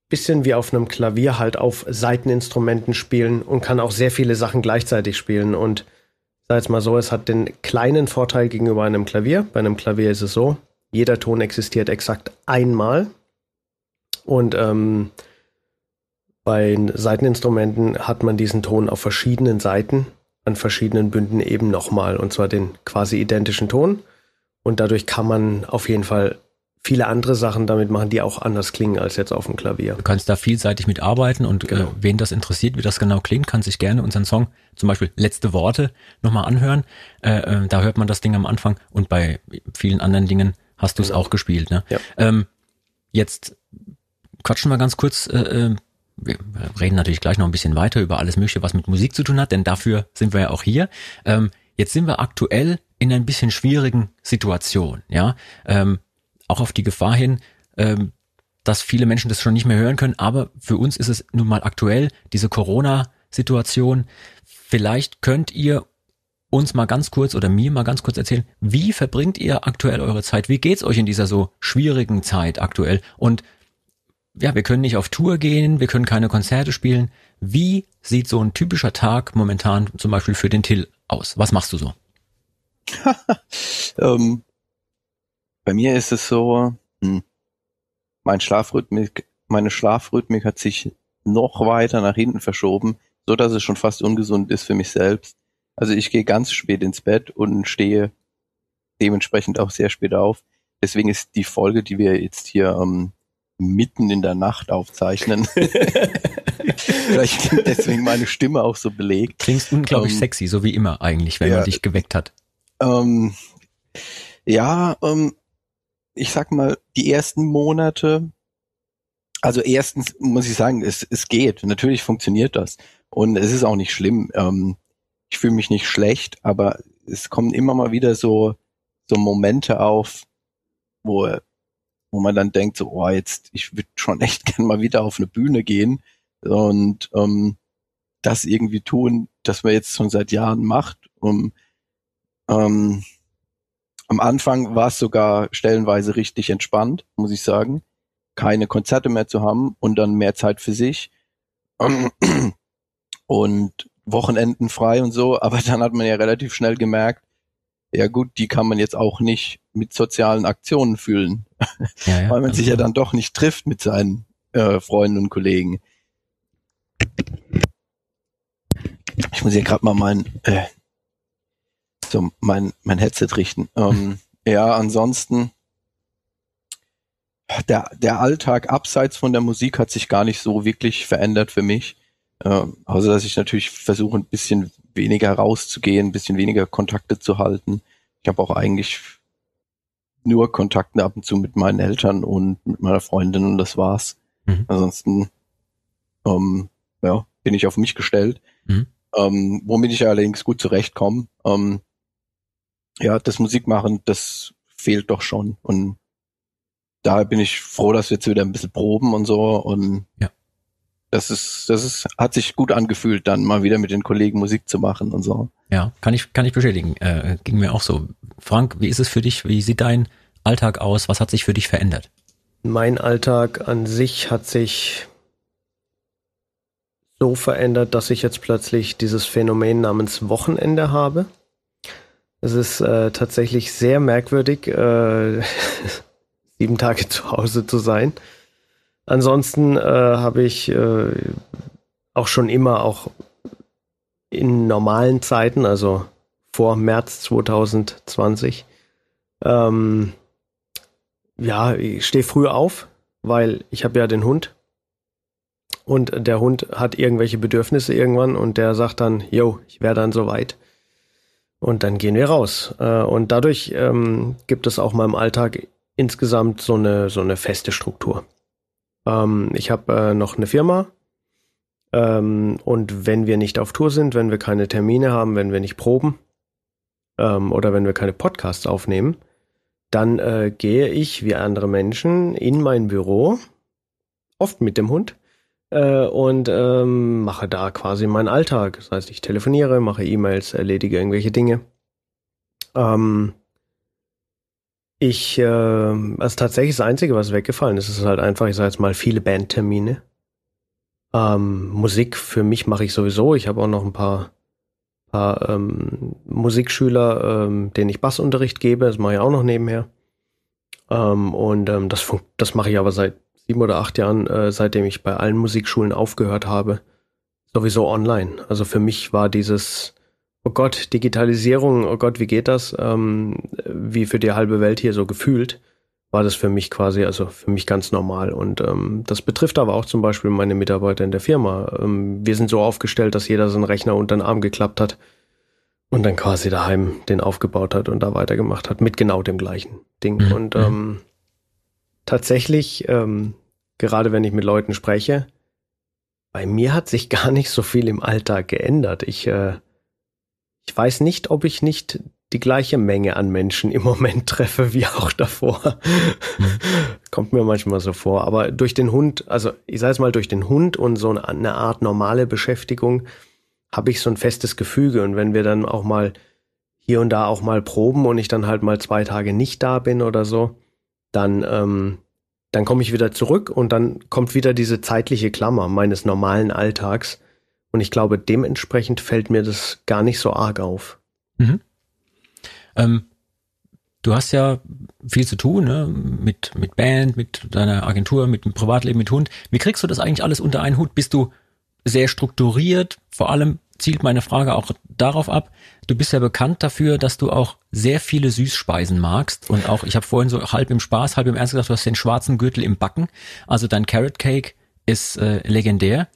bisschen wie auf einem Klavier halt auf Seiteninstrumenten spielen und kann auch sehr viele Sachen gleichzeitig spielen. Und ich sage jetzt mal so, es hat den kleinen Vorteil gegenüber einem Klavier. Bei einem Klavier ist es so, jeder Ton existiert exakt einmal. Und ähm, bei Seiteninstrumenten hat man diesen Ton auf verschiedenen Seiten, an verschiedenen Bünden eben nochmal, und zwar den quasi identischen Ton. Und dadurch kann man auf jeden Fall viele andere Sachen damit machen, die auch anders klingen als jetzt auf dem Klavier. Du kannst da vielseitig mitarbeiten und äh, genau. äh, wen das interessiert, wie das genau klingt, kann sich gerne unseren Song, zum Beispiel Letzte Worte, nochmal anhören. Äh, äh, da hört man das Ding am Anfang und bei vielen anderen Dingen hast du es genau. auch gespielt. Ne? Ja. Ähm, jetzt quatschen wir ganz kurz. Äh, äh, wir reden natürlich gleich noch ein bisschen weiter über alles Mögliche, was mit Musik zu tun hat, denn dafür sind wir ja auch hier. Ähm, jetzt sind wir aktuell in ein bisschen schwierigen Situation, ja. Ähm, auch auf die Gefahr hin, ähm, dass viele Menschen das schon nicht mehr hören können, aber für uns ist es nun mal aktuell, diese Corona-Situation. Vielleicht könnt ihr uns mal ganz kurz oder mir mal ganz kurz erzählen, wie verbringt ihr aktuell eure Zeit? Wie geht's euch in dieser so schwierigen Zeit aktuell? Und ja, wir können nicht auf Tour gehen, wir können keine Konzerte spielen. Wie sieht so ein typischer Tag momentan zum Beispiel für den Till aus? Was machst du so? ähm, bei mir ist es so, hm, mein Schlafrhythmik, meine Schlafrhythmik hat sich noch weiter nach hinten verschoben, so dass es schon fast ungesund ist für mich selbst. Also ich gehe ganz spät ins Bett und stehe dementsprechend auch sehr spät auf. Deswegen ist die Folge, die wir jetzt hier ähm, mitten in der Nacht aufzeichnen. Vielleicht klingt deswegen meine Stimme auch so belegt. Klingst unglaublich ähm, sexy, so wie immer eigentlich, wenn ja, man dich geweckt hat. Ähm, ja, ähm, ich sag mal, die ersten Monate, also erstens muss ich sagen, es, es geht. Natürlich funktioniert das. Und es ist auch nicht schlimm. Ähm, ich fühle mich nicht schlecht, aber es kommen immer mal wieder so, so Momente auf, wo wo man dann denkt, so, oh, jetzt, ich würde schon echt gern mal wieder auf eine Bühne gehen und ähm, das irgendwie tun, das man jetzt schon seit Jahren macht. Um, ähm, am Anfang war es sogar stellenweise richtig entspannt, muss ich sagen, keine Konzerte mehr zu haben und dann mehr Zeit für sich und Wochenenden frei und so. Aber dann hat man ja relativ schnell gemerkt, ja gut, die kann man jetzt auch nicht mit sozialen Aktionen fühlen, ja, ja, weil man also sich ja dann doch nicht trifft mit seinen äh, Freunden und Kollegen. Ich muss hier gerade mal mein äh, so mein mein Headset richten. Ähm, ja, ansonsten der der Alltag abseits von der Musik hat sich gar nicht so wirklich verändert für mich. Äh, außer dass ich natürlich versuche ein bisschen weniger rauszugehen, ein bisschen weniger Kontakte zu halten. Ich habe auch eigentlich nur Kontakte ab und zu mit meinen Eltern und mit meiner Freundin und das war's. Mhm. Ansonsten ähm, ja, bin ich auf mich gestellt. Mhm. Ähm, womit ich allerdings gut zurechtkomme. Ähm, ja, das Musikmachen, das fehlt doch schon. Und da bin ich froh, dass wir jetzt wieder ein bisschen proben und so. Und ja. Das ist, das ist, hat sich gut angefühlt, dann mal wieder mit den Kollegen Musik zu machen und so. Ja, kann ich, kann ich bestätigen. Äh, ging mir auch so. Frank, wie ist es für dich? Wie sieht dein Alltag aus? Was hat sich für dich verändert? Mein Alltag an sich hat sich so verändert, dass ich jetzt plötzlich dieses Phänomen namens Wochenende habe. Es ist äh, tatsächlich sehr merkwürdig, äh, sieben Tage zu Hause zu sein. Ansonsten äh, habe ich äh, auch schon immer auch in normalen Zeiten, also vor März 2020, ähm, ja, ich stehe früh auf, weil ich habe ja den Hund und der Hund hat irgendwelche Bedürfnisse irgendwann und der sagt dann, yo, ich wäre dann soweit. Und dann gehen wir raus. Äh, und dadurch ähm, gibt es auch meinem Alltag insgesamt so eine, so eine feste Struktur. Ähm, ich habe äh, noch eine Firma. Ähm, und wenn wir nicht auf Tour sind, wenn wir keine Termine haben, wenn wir nicht proben ähm, oder wenn wir keine Podcasts aufnehmen, dann äh, gehe ich wie andere Menschen in mein Büro, oft mit dem Hund, äh, und ähm, mache da quasi meinen Alltag. Das heißt, ich telefoniere, mache E-Mails, erledige irgendwelche Dinge. Ähm, ich, äh, also tatsächlich das Einzige, was weggefallen ist, ist halt einfach, ich sage jetzt mal, viele Bandtermine. Ähm, Musik für mich mache ich sowieso. Ich habe auch noch ein paar, paar ähm, Musikschüler, ähm, denen ich Bassunterricht gebe. Das mache ich auch noch nebenher. Ähm, und ähm, das, das mache ich aber seit sieben oder acht Jahren, äh, seitdem ich bei allen Musikschulen aufgehört habe, sowieso online. Also für mich war dieses, oh Gott, Digitalisierung, oh Gott, wie geht das? Ähm, wie für die halbe Welt hier so gefühlt, war das für mich quasi, also für mich ganz normal. Und ähm, das betrifft aber auch zum Beispiel meine Mitarbeiter in der Firma. Ähm, wir sind so aufgestellt, dass jeder seinen Rechner unter den Arm geklappt hat und dann quasi daheim den aufgebaut hat und da weitergemacht hat mit genau dem gleichen Ding. Mhm. Und ähm, tatsächlich, ähm, gerade wenn ich mit Leuten spreche, bei mir hat sich gar nicht so viel im Alltag geändert. Ich, äh, ich weiß nicht, ob ich nicht die gleiche Menge an Menschen im Moment treffe wie auch davor. Mhm. Kommt mir manchmal so vor. Aber durch den Hund, also ich sage es mal, durch den Hund und so eine Art normale Beschäftigung habe ich so ein festes Gefüge. Und wenn wir dann auch mal hier und da auch mal proben und ich dann halt mal zwei Tage nicht da bin oder so, dann, ähm, dann komme ich wieder zurück und dann kommt wieder diese zeitliche Klammer meines normalen Alltags. Und ich glaube, dementsprechend fällt mir das gar nicht so arg auf. Mhm. Ähm, du hast ja viel zu tun, ne? mit, mit Band, mit deiner Agentur, mit dem Privatleben, mit Hund. Wie kriegst du das eigentlich alles unter einen Hut? Bist du sehr strukturiert, vor allem zielt meine Frage auch darauf ab. Du bist ja bekannt dafür, dass du auch sehr viele Süßspeisen magst und auch, ich habe vorhin so halb im Spaß, halb im Ernst gesagt, du hast den schwarzen Gürtel im Backen. Also dein Carrot Cake ist äh, legendär.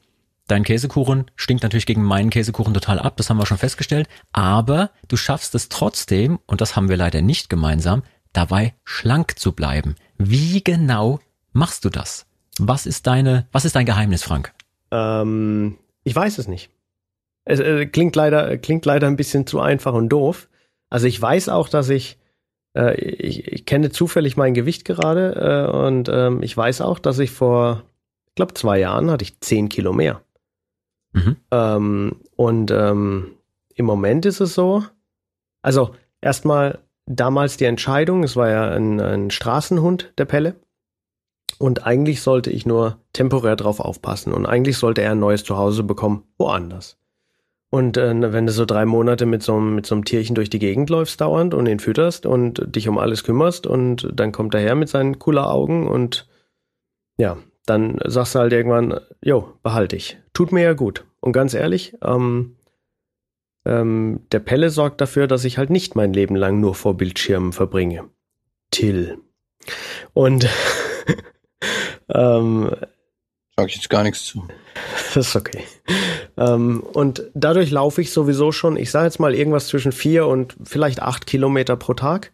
Dein Käsekuchen stinkt natürlich gegen meinen Käsekuchen total ab, das haben wir schon festgestellt. Aber du schaffst es trotzdem, und das haben wir leider nicht gemeinsam, dabei schlank zu bleiben. Wie genau machst du das? Was ist deine, was ist dein Geheimnis, Frank? Ähm, ich weiß es nicht. Es äh, klingt leider, klingt leider ein bisschen zu einfach und doof. Also ich weiß auch, dass ich, äh, ich, ich kenne zufällig mein Gewicht gerade äh, und ähm, ich weiß auch, dass ich vor, ich glaube, zwei Jahren hatte ich zehn Kilo mehr. Mhm. Ähm, und ähm, im Moment ist es so, also erstmal damals die Entscheidung, es war ja ein, ein Straßenhund, der Pelle. Und eigentlich sollte ich nur temporär drauf aufpassen. Und eigentlich sollte er ein neues Zuhause bekommen, woanders. Und äh, wenn du so drei Monate mit so, mit so einem Tierchen durch die Gegend läufst dauernd und ihn fütterst und dich um alles kümmerst und dann kommt er her mit seinen cooler Augen und ja, dann sagst du halt irgendwann, jo, behalte ich. Tut mir ja gut. Und ganz ehrlich, ähm, ähm, der Pelle sorgt dafür, dass ich halt nicht mein Leben lang nur vor Bildschirmen verbringe. Till. Und ähm, Sag ich jetzt gar nichts zu. Das ist okay. Ähm, und dadurch laufe ich sowieso schon, ich sage jetzt mal irgendwas zwischen vier und vielleicht acht Kilometer pro Tag.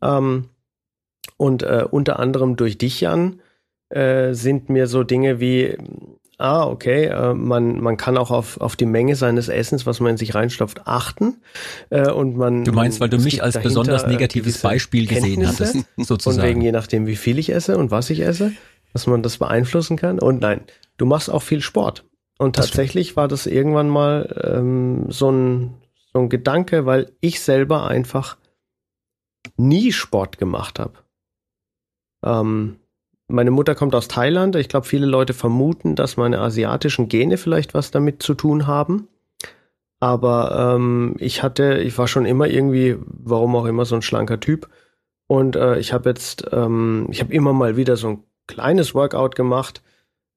Ähm, und äh, unter anderem durch dich, Jan, äh, sind mir so Dinge wie ah, okay, äh, man, man kann auch auf, auf die Menge seines Essens, was man in sich reinstopft, achten. Äh, und man, du meinst, weil du mich als besonders negatives Beispiel gesehen hattest, sozusagen. Und wegen je nachdem, wie viel ich esse und was ich esse, dass man das beeinflussen kann. Und nein, du machst auch viel Sport. Und tatsächlich war das irgendwann mal ähm, so, ein, so ein Gedanke, weil ich selber einfach nie Sport gemacht habe. Ähm, meine Mutter kommt aus Thailand. Ich glaube, viele Leute vermuten, dass meine asiatischen Gene vielleicht was damit zu tun haben. Aber ähm, ich hatte, ich war schon immer irgendwie, warum auch immer, so ein schlanker Typ. Und äh, ich habe jetzt, ähm, ich habe immer mal wieder so ein kleines Workout gemacht.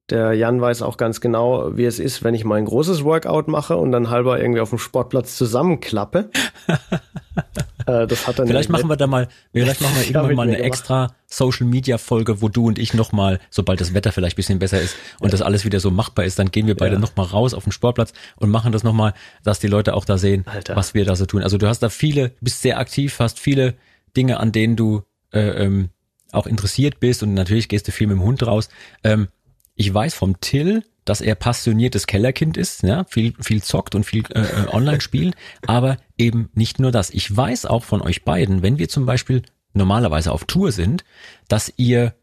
Der Jan weiß auch ganz genau, wie es ist, wenn ich mal ein großes Workout mache und dann halber irgendwie auf dem Sportplatz zusammenklappe. äh, das hat dann vielleicht machen wir da mal, vielleicht machen wir irgendwann mal eine extra Social Media Folge, wo du und ich nochmal, sobald das Wetter vielleicht bisschen besser ist und ja. das alles wieder so machbar ist, dann gehen wir beide ja. nochmal raus auf den Sportplatz und machen das nochmal, dass die Leute auch da sehen, Alter. was wir da so tun. Also du hast da viele, bist sehr aktiv, hast viele Dinge, an denen du äh, ähm, auch interessiert bist und natürlich gehst du viel mit dem Hund raus. Ähm, ich weiß vom Till, dass er passioniertes Kellerkind ist, ja, viel, viel zockt und viel äh, äh, online spielt, aber eben nicht nur das. Ich weiß auch von euch beiden, wenn wir zum Beispiel normalerweise auf Tour sind, dass ihr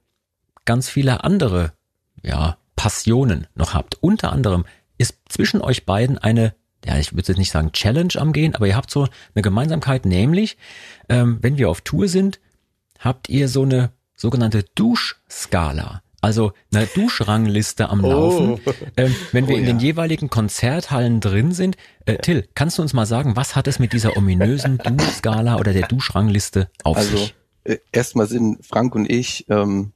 ganz viele andere, ja, Passionen noch habt. Unter anderem ist zwischen euch beiden eine, ja, ich würde jetzt nicht sagen Challenge am Gehen, aber ihr habt so eine Gemeinsamkeit, nämlich, ähm, wenn wir auf Tour sind, habt ihr so eine sogenannte Duschskala also eine Duschrangliste am Laufen. Oh. Ähm, wenn wir oh, in den jeweiligen Konzerthallen drin sind. Äh, Till, kannst du uns mal sagen, was hat es mit dieser ominösen Duschskala oder der Duschrangliste auf also, sich? Also erstmal sind Frank und ich ähm,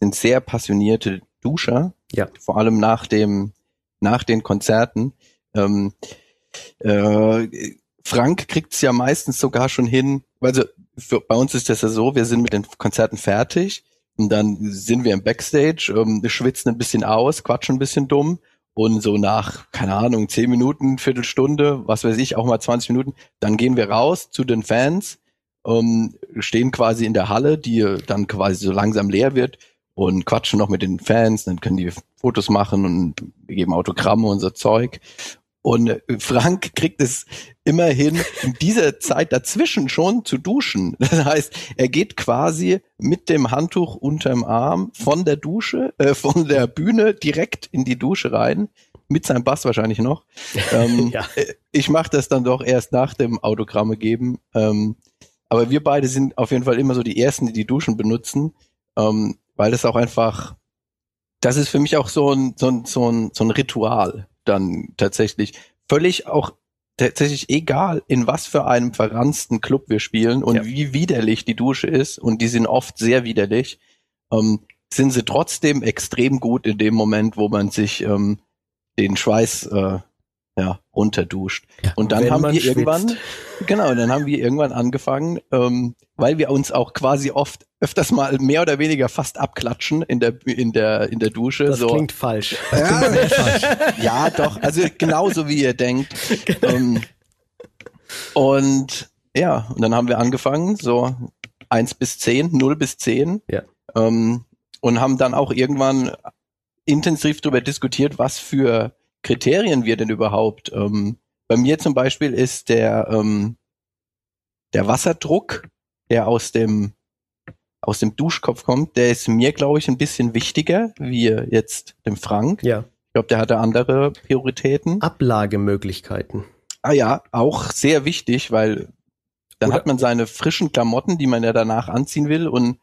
sind sehr passionierte Duscher. Ja. Vor allem nach dem nach den Konzerten. Ähm, äh, Frank kriegt es ja meistens sogar schon hin. Also für, bei uns ist das ja so, wir sind mit den Konzerten fertig und dann sind wir im Backstage, ähm, schwitzen ein bisschen aus, quatschen ein bisschen dumm. Und so nach, keine Ahnung, zehn Minuten, Viertelstunde, was weiß ich, auch mal 20 Minuten, dann gehen wir raus zu den Fans, ähm, stehen quasi in der Halle, die dann quasi so langsam leer wird und quatschen noch mit den Fans, dann können die Fotos machen und geben Autogramme und so Zeug. Und Frank kriegt es immerhin in dieser Zeit dazwischen schon zu duschen. Das heißt, er geht quasi mit dem Handtuch unterm Arm von der Dusche, äh, von der Bühne direkt in die Dusche rein, mit seinem Bass wahrscheinlich noch. Ähm, ja. Äh, ich mache das dann doch erst nach dem Autogramme geben. Ähm, aber wir beide sind auf jeden Fall immer so die Ersten, die die Duschen benutzen, ähm, weil das auch einfach, das ist für mich auch so ein, so ein, so ein, so ein Ritual dann tatsächlich völlig auch tatsächlich egal, in was für einem verransten Club wir spielen und ja. wie widerlich die Dusche ist, und die sind oft sehr widerlich, ähm, sind sie trotzdem extrem gut in dem Moment, wo man sich ähm, den Schweiß äh, ja, runterduscht. Ja, und dann haben wir schwitzt. irgendwann, genau, dann haben wir irgendwann angefangen, ähm, weil wir uns auch quasi oft öfters mal mehr oder weniger fast abklatschen in der in der in der Dusche. Das so. klingt falsch. Ja, falsch. ja, doch. Also genauso wie ihr denkt. Genau. Ähm, und ja, und dann haben wir angefangen, so eins bis zehn, null bis zehn. Ja. Ähm, und haben dann auch irgendwann intensiv darüber diskutiert, was für Kriterien wir denn überhaupt. Ähm, bei mir zum Beispiel ist der, ähm, der Wasserdruck, der aus dem, aus dem Duschkopf kommt, der ist mir, glaube ich, ein bisschen wichtiger wie jetzt dem Frank. Ja. Ich glaube, der hatte andere Prioritäten. Ablagemöglichkeiten. Ah ja, auch sehr wichtig, weil dann Oder hat man seine frischen Klamotten, die man ja danach anziehen will und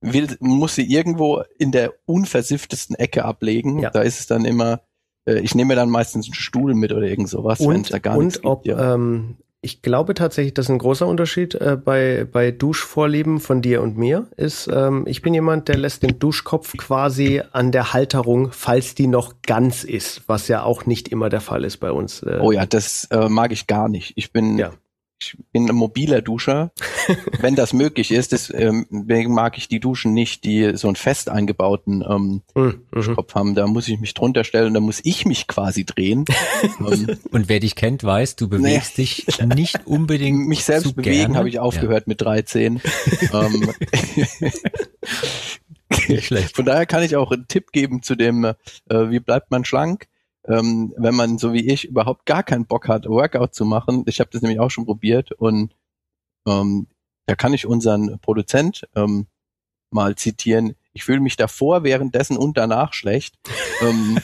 will, muss sie irgendwo in der unversifftesten Ecke ablegen. Ja. Da ist es dann immer äh, ich nehme dann meistens einen Stuhl mit oder irgend sowas, wenn es da gar und nichts ob, gibt. Ja. Ähm, ich glaube tatsächlich, dass ein großer Unterschied äh, bei, bei Duschvorlieben von dir und mir ist, ähm, ich bin jemand, der lässt den Duschkopf quasi an der Halterung, falls die noch ganz ist, was ja auch nicht immer der Fall ist bei uns. Äh. Oh ja, das äh, mag ich gar nicht. Ich bin ja ich bin ein mobiler Duscher, wenn das möglich ist. Deswegen ähm, mag ich die Duschen nicht, die so einen fest eingebauten ähm, hm, mhm. Kopf haben. Da muss ich mich drunter stellen und da muss ich mich quasi drehen. ähm, und wer dich kennt, weiß, du bewegst nee. dich nicht unbedingt. Mich selbst bewegen habe ich aufgehört ja. mit 13. ähm. Von daher kann ich auch einen Tipp geben zu dem, äh, wie bleibt man schlank, ähm, wenn man so wie ich überhaupt gar keinen Bock hat, Workout zu machen. Ich habe das nämlich auch schon probiert und ähm, da kann ich unseren Produzent ähm, mal zitieren. Ich fühle mich davor, währenddessen und danach schlecht. ähm,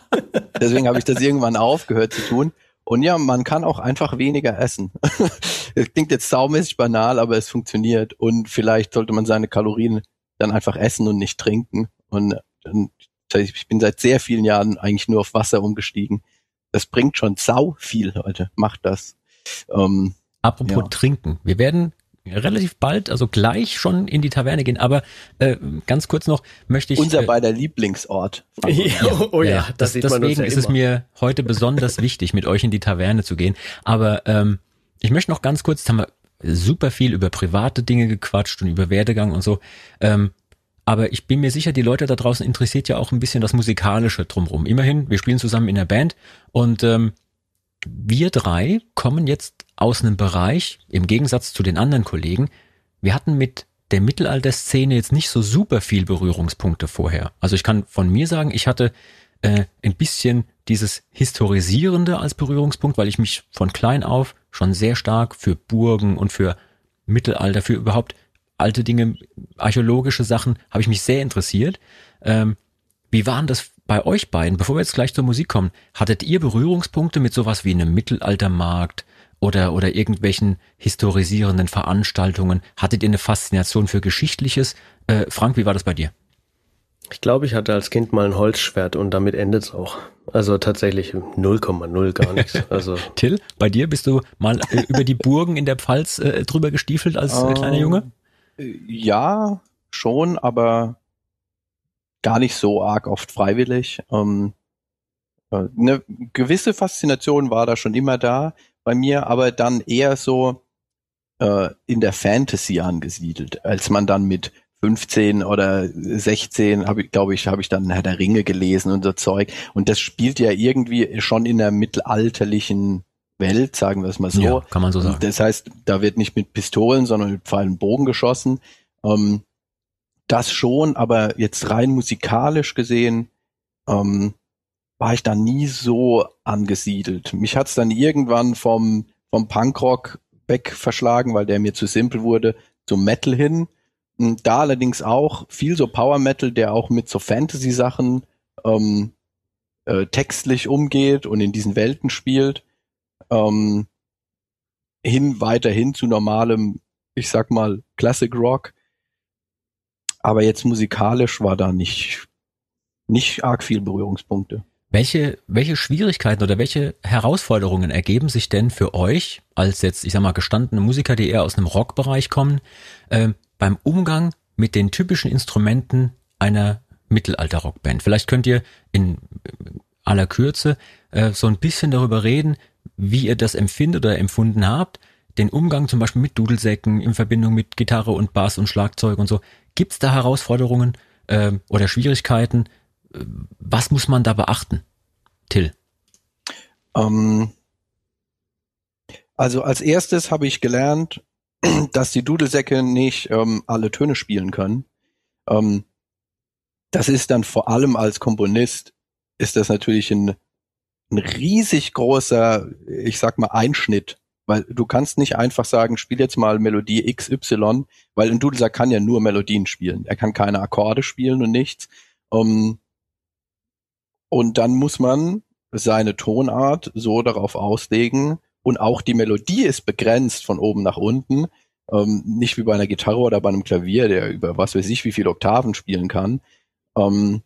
deswegen habe ich das irgendwann aufgehört zu tun. Und ja, man kann auch einfach weniger essen. das klingt jetzt saumäßig banal, aber es funktioniert. Und vielleicht sollte man seine Kalorien dann einfach essen und nicht trinken. Und ich bin seit sehr vielen Jahren eigentlich nur auf Wasser umgestiegen. Das bringt schon sau viel, Leute. Macht das. Ähm, Apropos Ja. trinken. Wir werden relativ bald, also gleich schon in die Taverne gehen, aber äh, ganz kurz noch möchte ich. unser äh, beider Lieblingsort. Ja, oh ja, das, sieht man uns deswegen ja ist es immer. mir heute besonders wichtig, mit euch in die Taverne zu gehen. Aber ähm, ich möchte noch ganz kurz, jetzt haben wir super viel über private Dinge gequatscht und über Werdegang und so. Ähm, aber ich bin mir sicher, die Leute da draußen interessiert ja auch ein bisschen das Musikalische drumrum. Immerhin, wir spielen zusammen in der Band und ähm, wir drei kommen jetzt aus einem Bereich, im Gegensatz zu den anderen Kollegen, wir hatten mit der Mittelalterszene jetzt nicht so super viel Berührungspunkte vorher. Also ich kann von mir sagen, ich hatte äh, ein bisschen dieses Historisierende als Berührungspunkt, weil ich mich von klein auf schon sehr stark für Burgen und für Mittelalter, für überhaupt alte Dinge, archäologische Sachen, habe ich mich sehr interessiert. Ähm, wie waren das bei euch beiden? Bevor wir jetzt gleich zur Musik kommen, hattet ihr Berührungspunkte mit sowas wie einem Mittelaltermarkt oder, oder irgendwelchen historisierenden Veranstaltungen? Hattet ihr eine Faszination für Geschichtliches? Äh, Frank, wie war das bei dir? Ich glaube, ich hatte als Kind mal ein Holzschwert und damit endet's auch. Also tatsächlich 0,0 gar nichts. Also Till, bei dir bist du mal äh, über die Burgen in der Pfalz äh, drüber gestiefelt als äh, kleiner Junge? Äh, Ja, schon, aber gar nicht so arg oft freiwillig. Ähm, äh, eine gewisse Faszination war da schon immer da bei mir, aber dann eher so äh, in der Fantasy angesiedelt, als man dann mit 15 oder 16 habe ich glaube ich habe ich dann Herr der Ringe gelesen und so Zeug und das spielt ja irgendwie schon in der mittelalterlichen Welt, sagen wir es mal so. Ja, kann man so sagen. Das heißt, da wird nicht mit Pistolen, sondern mit Pfeilen und Bogen geschossen. Ähm, das schon, aber jetzt rein musikalisch gesehen ähm, war ich da nie so angesiedelt. Mich hat's dann irgendwann vom, vom Punkrock weg verschlagen, weil der mir zu simpel wurde, zum Metal hin. Und Da allerdings auch viel so Power Metal, der auch mit so Fantasy-Sachen ähm, äh, textlich umgeht und in diesen Welten spielt. Ähm, hin weiterhin zu normalem, ich sag mal, Classic Rock. Aber jetzt musikalisch war da nicht, nicht arg viel Berührungspunkte. Welche, welche Schwierigkeiten oder welche Herausforderungen ergeben sich denn für euch als jetzt, ich sag mal, gestandene Musiker, die eher aus einem Rockbereich kommen, äh, beim Umgang mit den typischen Instrumenten einer Mittelalter-Rockband? Vielleicht könnt ihr in aller Kürze äh, so ein bisschen darüber reden, wie ihr das empfindet oder empfunden habt. Den Umgang zum Beispiel mit Dudelsäcken in Verbindung mit Gitarre und Bass und Schlagzeug und so. Gibt's da Herausforderungen äh, oder Schwierigkeiten? Äh, Was muss man da beachten? Till. Ähm, also als erstes habe ich gelernt, dass die Dudelsäcke nicht ähm, alle Töne spielen können. Ähm, das ist dann vor allem als Komponist ist das natürlich ein, ein riesig großer, ich sag mal, Einschnitt. Weil du kannst nicht einfach sagen, spiel jetzt mal Melodie XY, weil ein Dudelsack kann ja nur Melodien spielen. Er kann keine Akkorde spielen und nichts. Ähm, und dann muss man seine Tonart so darauf auslegen und auch die Melodie ist begrenzt von oben nach unten. Ähm, nicht wie bei einer Gitarre oder bei einem Klavier, der über was weiß ich wie viele Oktaven spielen kann. Ähm,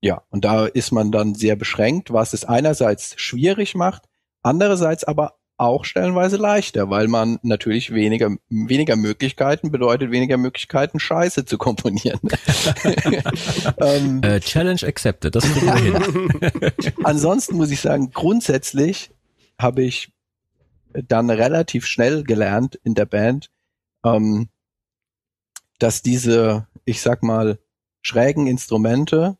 ja, und da ist man dann sehr beschränkt, was es einerseits schwierig macht, andererseits aber auch stellenweise leichter, weil man natürlich weniger, weniger Möglichkeiten bedeutet weniger Möglichkeiten, Scheiße zu komponieren. ähm, Äh, Challenge accepted, das kriegen wir hin. ansonsten muss ich sagen, grundsätzlich habe ich dann relativ schnell gelernt in der Band, ähm, dass diese, ich sag mal, schrägen Instrumente,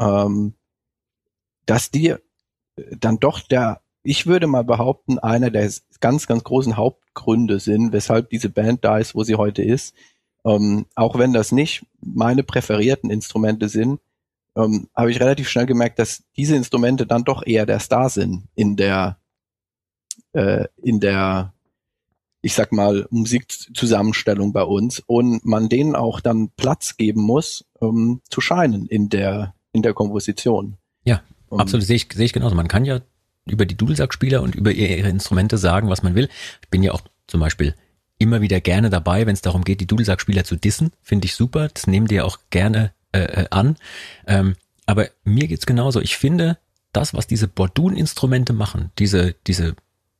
ähm, dass die dann doch der, ich würde mal behaupten, einer der ganz, ganz großen Hauptgründe sind, weshalb diese Band da ist, wo sie heute ist. Ähm, auch wenn das nicht meine präferierten Instrumente sind, ähm, habe ich relativ schnell gemerkt, dass diese Instrumente dann doch eher der Star sind in der äh, in der ich sag mal Musikzusammenstellung bei uns und man denen auch dann Platz geben muss, um zu scheinen in der in der Komposition. Ja, um, absolut sehe ich sehe ich genauso. Man kann ja über die Dudelsackspieler und über ihre Instrumente sagen, was man will. Ich bin ja auch zum Beispiel immer wieder gerne dabei, wenn es darum geht, die Dudelsackspieler zu dissen. Finde ich super. Das nehmen die ja auch gerne äh, äh, an. Ähm, aber mir geht's genauso. Ich finde, das, was diese Bordun-Instrumente machen, diese, diese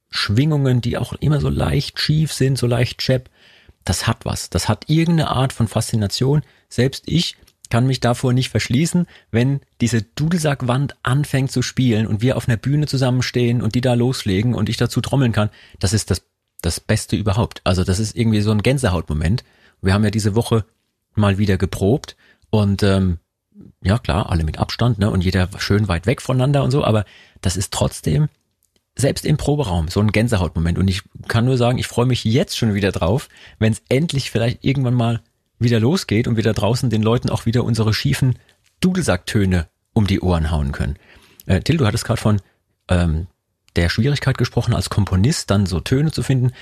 Schwingungen, die auch immer so leicht schief sind, so leicht chap, das hat was. Das hat irgendeine Art von Faszination. Selbst ich kann mich davor nicht verschließen, wenn diese Dudelsackwand anfängt zu spielen und wir auf einer Bühne zusammenstehen und die da loslegen und ich dazu trommeln kann. Das ist das, das Beste überhaupt. Also das ist irgendwie so ein Gänsehautmoment. Wir haben ja diese Woche mal wieder geprobt und ähm, ja klar, alle mit Abstand, ne? Und jeder schön weit weg voneinander und so, aber das ist trotzdem selbst im Proberaum so ein Gänsehautmoment. Und ich kann nur sagen, ich freue mich jetzt schon wieder drauf, wenn es endlich vielleicht irgendwann mal wieder losgeht und wir da draußen den Leuten auch wieder unsere schiefen Dudelsacktöne um die Ohren hauen können. Äh, Till, du hattest gerade von ähm, der Schwierigkeit gesprochen, als Komponist dann so Töne zu finden.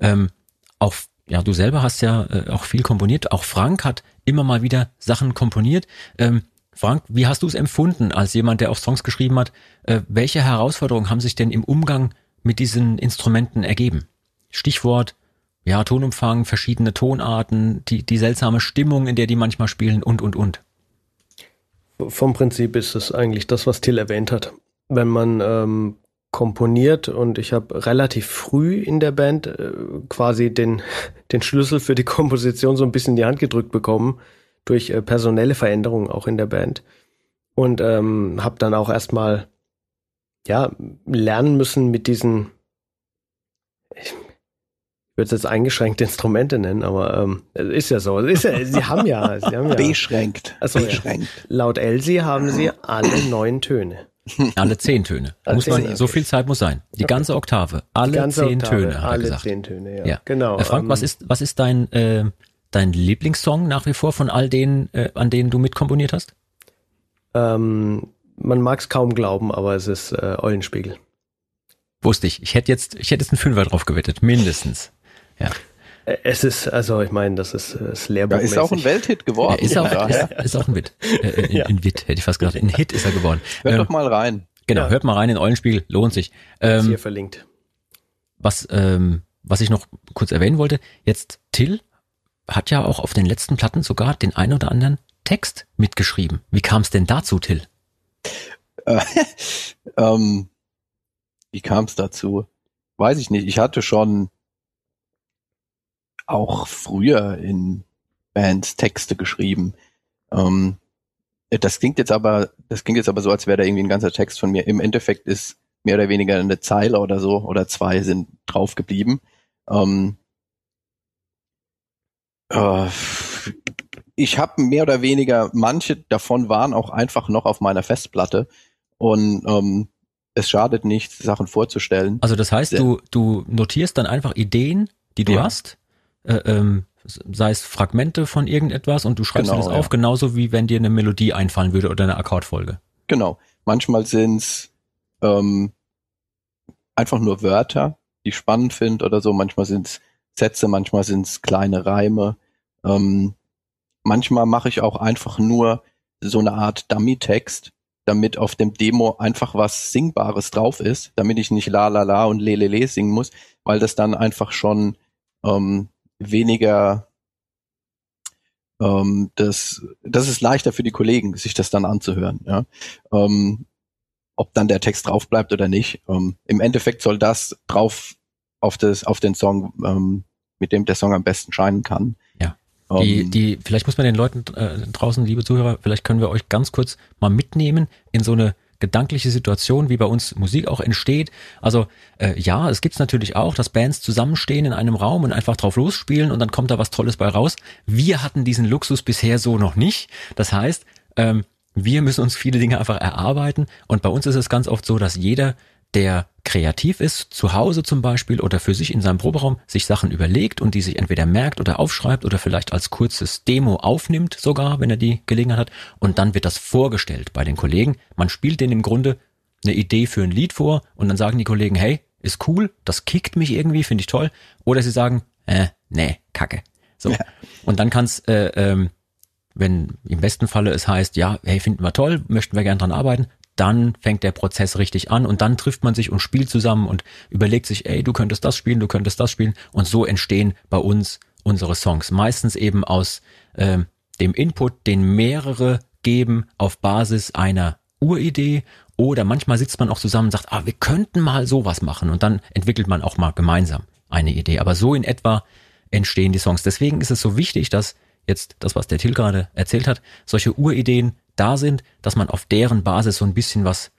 Ähm, auch ja, du selber hast ja äh, auch viel komponiert. Auch Frank hat immer mal wieder Sachen komponiert. Ähm, Frank, wie hast du es empfunden als jemand, der auch Songs geschrieben hat? Äh, welche Herausforderungen haben sich denn im Umgang mit diesen Instrumenten ergeben? Stichwort, ja, Tonumfang, verschiedene Tonarten, die, die seltsame Stimmung, in der die manchmal spielen und, und, und. Vom Prinzip ist es eigentlich das, was Till erwähnt hat. Wenn man ähm, komponiert und ich habe relativ früh in der Band äh, quasi den, den Schlüssel für die Komposition so ein bisschen in die Hand gedrückt bekommen durch äh, personelle Veränderungen auch in der Band und ähm, habe dann auch erstmal ja lernen müssen mit diesen ich würde es jetzt eingeschränkte Instrumente nennen, aber ähm, ist ja so. Ist ja, sie haben ja, sie haben ja beschränkt. Also, beschränkt. Laut Elsie haben sie alle neun Töne. Alle zehn Töne. muss man, okay. So viel Zeit muss sein. Die ganze Oktave. Alle ganze zehn Oktave, Töne, hat alle er gesagt. zehn Töne, ja. ja. Genau. Äh, Frank, ähm, was ist, was ist dein, äh, dein Lieblingssong nach wie vor von all denen, äh, an denen du mitkomponiert hast? Ähm, man mag es kaum glauben, aber es ist äh, Eulenspiegel. Wusste ich. Ich hätte jetzt, ich hätte jetzt einen Fünfer drauf gewettet, mindestens. Ja. Äh, es ist, also ich meine, das ist das Lehrbuch. Ja, ist auch ein Welthit geworden. Ja, ist, auch, ja. ist, ist, auch ein Wit. Äh, in, ja. in Wit, hätte ich fast gesagt. In Hit ist er geworden. Hört ähm, doch mal rein. Genau, ja. hört mal rein in Eulenspiegel, lohnt sich. Ähm, ist hier verlinkt. Was, ähm, was ich noch kurz erwähnen wollte, jetzt Till hat ja auch auf den letzten Platten sogar den ein oder anderen Text mitgeschrieben. Wie kam es denn dazu, Till? Äh, ähm, wie kam es dazu? Weiß ich nicht. Ich hatte schon auch früher in Bands Texte geschrieben. Ähm, das klingt jetzt aber, das klingt jetzt aber so, als wäre da irgendwie ein ganzer Text von mir. Im Endeffekt ist mehr oder weniger eine Zeile oder so oder zwei sind drauf geblieben. Ähm, äh, ich habe mehr oder weniger, manche davon waren auch einfach noch auf meiner Festplatte und ähm, es schadet nicht, Sachen vorzustellen. Also das heißt, du, du notierst dann einfach Ideen, die du ja. hast, äh, ähm, sei es Fragmente von irgendetwas und du schreibst genau, das auf, ja. genauso wie wenn dir eine Melodie einfallen würde oder eine Akkordfolge. Genau. Manchmal sind's ähm, einfach nur Wörter, die ich spannend finde oder so. Manchmal sind's Sätze, manchmal sind's kleine Reime. Ähm, manchmal mache ich auch einfach nur so eine Art Dummy-Text, damit auf dem Demo einfach was Singbares drauf ist, damit ich nicht la la la und le le le singen muss, weil das dann einfach schon ähm, weniger ähm, das, das ist leichter für die Kollegen, sich das dann anzuhören. Ja? Ähm, ob dann der Text drauf bleibt oder nicht. Ähm, Im Endeffekt soll das drauf auf das auf den Song, ähm, mit dem der Song am besten scheinen kann. Ja. Die, ähm, die, vielleicht muss man den Leuten äh, draußen, liebe Zuhörer, vielleicht können wir euch ganz kurz mal mitnehmen in so eine gedankliche Situation, wie bei uns Musik auch entsteht. Also äh, ja, es gibt's natürlich auch, dass Bands zusammenstehen in einem Raum und einfach drauf losspielen und dann kommt da was Tolles bei raus. Wir hatten diesen Luxus bisher so noch nicht. Das heißt, ähm, wir müssen uns viele Dinge einfach erarbeiten und bei uns ist es ganz oft so, dass jeder der kreativ ist, zu Hause zum Beispiel oder für sich in seinem Proberaum sich Sachen überlegt und die sich entweder merkt oder aufschreibt oder vielleicht als kurzes Demo aufnimmt sogar, wenn er die Gelegenheit hat. Und dann wird das vorgestellt bei den Kollegen. Man spielt denen im Grunde eine Idee für ein Lied vor und dann sagen die Kollegen, hey, ist cool, das kickt mich irgendwie, finde ich toll. Oder sie sagen, äh, nee, kacke. So. Ja. Und dann kann's, äh, ähm, wenn im besten Falle es heißt, ja, hey, finden wir toll, möchten wir gern dran arbeiten, dann fängt der Prozess richtig an und dann trifft man sich und spielt zusammen und überlegt sich, ey, du könntest das spielen, du könntest das spielen und so entstehen bei uns unsere Songs. Meistens eben aus äh, dem Input, den mehrere geben auf Basis einer Uridee oder manchmal sitzt man auch zusammen und sagt, ah, wir könnten mal sowas machen und dann entwickelt man auch mal gemeinsam eine Idee. Aber so in etwa entstehen die Songs. Deswegen ist es so wichtig, dass jetzt das, was der Till gerade erzählt hat, solche Urideen da sind, dass man auf deren Basis so ein bisschen was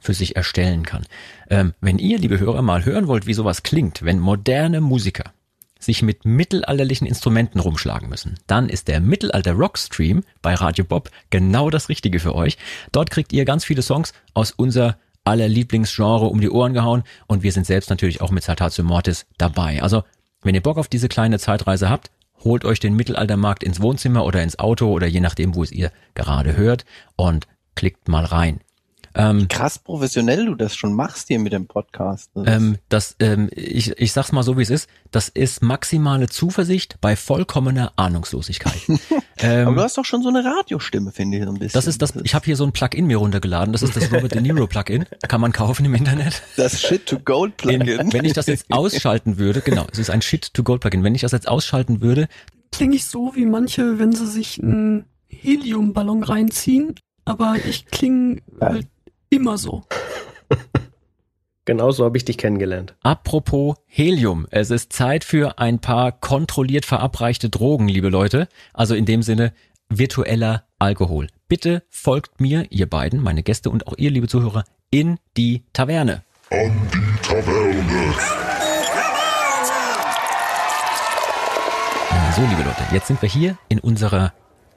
für sich erstellen kann. Ähm, wenn ihr, liebe Hörer, mal hören wollt, wie sowas klingt, wenn moderne Musiker sich mit mittelalterlichen Instrumenten rumschlagen müssen, dann ist der Mittelalter Rockstream bei Radio Bob genau das Richtige für euch. Dort kriegt ihr ganz viele Songs aus unser aller Lieblingsgenre um die Ohren gehauen und wir sind selbst natürlich auch mit Saltatio Mortis dabei. Also, wenn ihr Bock auf diese kleine Zeitreise habt, holt euch den Mittelaltermarkt ins Wohnzimmer oder ins Auto oder je nachdem, wo es ihr gerade hört und klickt mal rein. Ähm, Krass professionell du das schon machst hier mit dem Podcast. Das, ähm, das ähm, ich, ich sag's mal so, wie es ist. Das ist maximale Zuversicht bei vollkommener Ahnungslosigkeit. ähm, Aber du hast doch schon so eine Radiostimme, finde ich so ein bisschen. Das ist das. Ich habe hier so ein Plugin mir runtergeladen. Das ist das Robert De Niro Plugin. Kann man kaufen im Internet. Das Shit to Gold Plugin. wenn ich das jetzt ausschalten würde, genau, es ist ein Shit to Gold Plugin. Wenn ich das jetzt ausschalten würde, klinge ich so wie manche, wenn sie sich einen Heliumballon reinziehen. Aber ich klinge halt immer so. Genauso habe ich dich kennengelernt. Apropos Helium. Es ist Zeit für ein paar kontrolliert verabreichte Drogen, liebe Leute. Also in dem Sinne virtueller Alkohol. Bitte folgt mir, ihr beiden, meine Gäste und auch ihr, liebe Zuhörer, in die Taverne. An die Taverne. So, liebe Leute, jetzt sind wir hier in unserer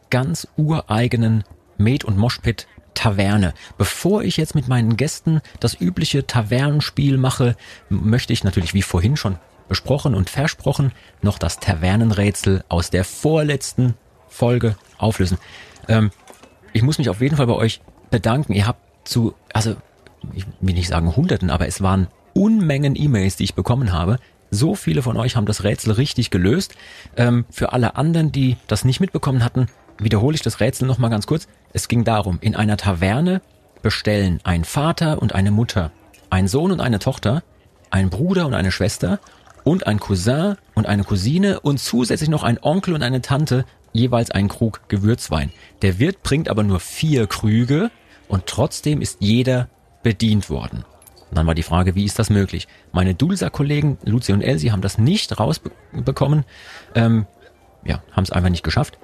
ganz ureigenen Med- und Moshpit Taverne. Bevor ich jetzt mit meinen Gästen das übliche Tavernenspiel mache, möchte ich natürlich wie vorhin schon besprochen und versprochen noch das Tavernenrätsel aus der vorletzten Folge auflösen. Ähm, ich muss mich auf jeden Fall bei euch bedanken. Ihr habt zu, also ich will nicht sagen Hunderten, aber es waren Unmengen E-Mails, die ich bekommen habe. So viele von euch haben das Rätsel richtig gelöst. Ähm, für alle anderen, die das nicht mitbekommen hatten, wiederhole ich das Rätsel nochmal ganz kurz. Es ging darum, in einer Taverne bestellen ein Vater und eine Mutter, ein Sohn und eine Tochter, ein Bruder und eine Schwester und ein Cousin und eine Cousine und zusätzlich noch ein Onkel und eine Tante jeweils einen Krug Gewürzwein. Der Wirt bringt aber nur vier Krüge und trotzdem ist jeder bedient worden. Und dann war die Frage, wie ist das möglich? Meine Dulsa-Kollegen Lucy und Elsie haben das nicht rausbekommen, ähm, ja, haben es einfach nicht geschafft.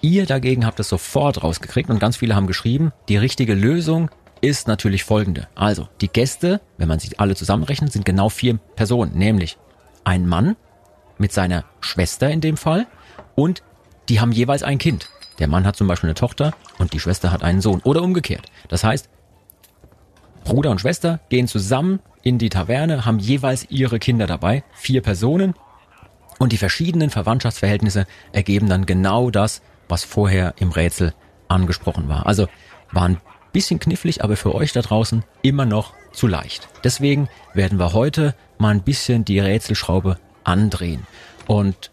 Ihr dagegen habt es sofort rausgekriegt und ganz viele haben geschrieben, die richtige Lösung ist natürlich folgende. Also, die Gäste, wenn man sie alle zusammenrechnet, sind genau vier Personen, nämlich ein Mann mit seiner Schwester in dem Fall und die haben jeweils ein Kind. Der Mann hat zum Beispiel eine Tochter und die Schwester hat einen Sohn oder umgekehrt. Das heißt, Bruder und Schwester gehen zusammen in die Taverne, haben jeweils ihre Kinder dabei, vier Personen und die verschiedenen Verwandtschaftsverhältnisse ergeben dann genau das, was vorher im Rätsel angesprochen war. Also war ein bisschen knifflig, aber für euch da draußen immer noch zu leicht. Deswegen werden wir heute mal ein bisschen die Rätselschraube andrehen. Und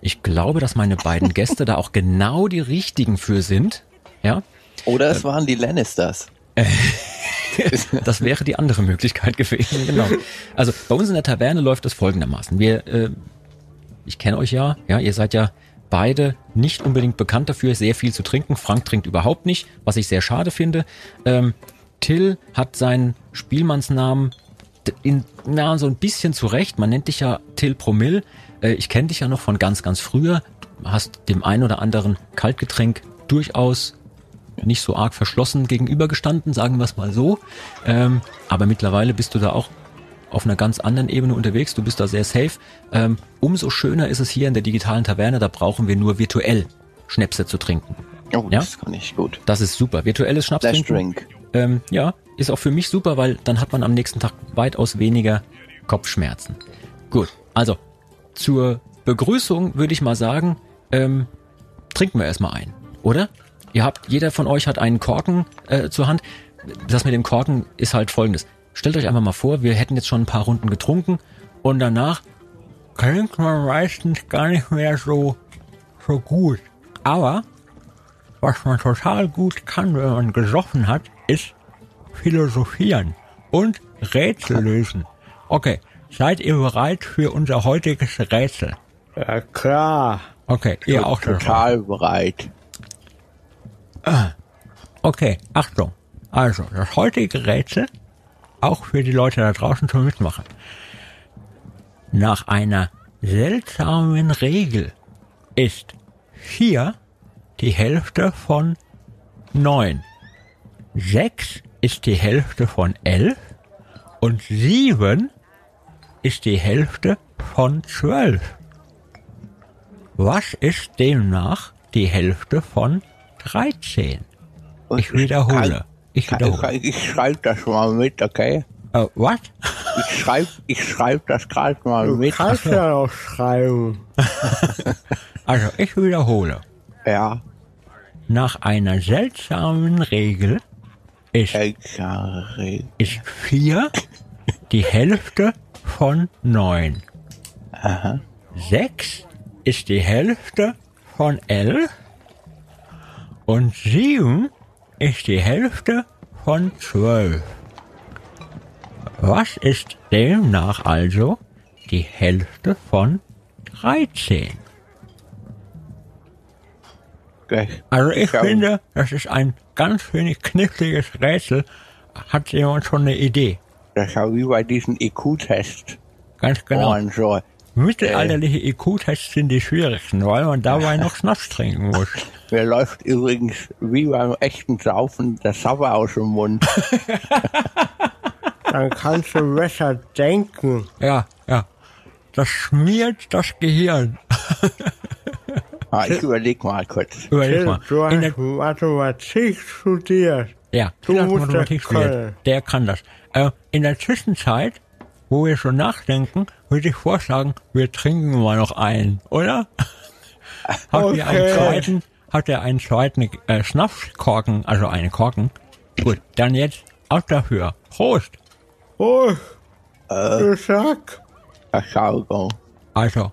ich glaube, dass meine beiden Gäste da auch genau die richtigen für sind. Ja. Oder es waren die Lannisters. das wäre die andere Möglichkeit gewesen, genau. Also bei uns in der Taverne läuft es folgendermaßen. Wir, äh, ich kenne euch ja, ja, ihr seid ja beide nicht unbedingt bekannt dafür, sehr viel zu trinken. Frank trinkt überhaupt nicht, was ich sehr schade finde. Ähm, Till hat seinen Spielmannsnamen in, na, so ein bisschen zurecht. Man nennt dich ja Till Promille. Äh, ich kenne dich ja noch von ganz, ganz früher. Hast dem ein oder anderen Kaltgetränk durchaus nicht so arg verschlossen gegenübergestanden, sagen wir es mal so. Ähm, aber mittlerweile bist du da auch auf einer ganz anderen Ebene unterwegs, du bist da sehr safe. Ähm, umso schöner ist es hier in der digitalen Taverne, da brauchen wir nur virtuell Schnäpse zu trinken. Oh, Ja? das kann ich gut. Das ist super. Virtuelles Flash Schnapstrinken. Drink. Ähm, ja, ist auch für mich super, weil dann hat man am nächsten Tag weitaus weniger Kopfschmerzen. Gut, also zur Begrüßung würde ich mal sagen, ähm, trinken wir erstmal ein, oder? Ihr habt, jeder von euch hat einen Korken äh, zur Hand. Das mit dem Korken ist halt folgendes. Stellt euch einfach mal vor, wir hätten jetzt schon ein paar Runden getrunken und danach klingt man meistens gar nicht mehr so, so gut. Aber was man total gut kann, wenn man gesoffen hat, ist philosophieren und Rätsel lösen. Okay, seid ihr bereit für unser heutiges Rätsel? Ja, klar. Okay, ihr auch schon. Total bereit. Okay, Achtung. Also, das heutige Rätsel, auch für die Leute da draußen zum Mitmachen. Nach einer seltsamen Regel ist vier die Hälfte von neun. Sechs ist die Hälfte von elf und sieben ist die Hälfte von zwölf. Was ist demnach die Hälfte von dreizehn? Ich wiederhole. Ich wiederhole. ich, ich schreibe das mal mit, okay? Äh, was? Ich schreibe ich schreib das gerade mal Du mit. kannst ja noch schreiben. Also, ich wiederhole. Ja, Nach einer seltsamen Regel ist, ist vier die Hälfte von neun. Sechs ist die Hälfte von elf und sieben ist die Hälfte von zwölf. Was ist demnach also die Hälfte von dreizehn? Also ich finde, das ist ein ganz wenig kniffliges Rätsel. Hat jemand schon eine Idee? Das ist ja wie bei diesem IQ-Test. Ganz genau. Und so. Mittelalterliche IQ-Tests sind die schwierigsten, weil man dabei noch Schnaps trinken muss. Mir läuft übrigens wie beim echten Saufen der Sabber aus dem Mund. Dann kannst du besser denken. Ja, ja. Das schmiert das Gehirn. Ah, ich überleg mal kurz. Überleg mal. Du In der, hast Mathematik studiert. ja, Du musst Mathematik studiert. Der kann das. Äh, in der Zwischenzeit, wo wir schon nachdenken, würde ich vorschlagen, wir trinken mal noch einen, oder? Habt ihr einen Okay. zweiten, habt ihr einen zweiten äh, Schnapskorken, also eine Korken? Gut, dann jetzt auch dafür. Prost! Oh, du Sack. Entschuldigung. Also,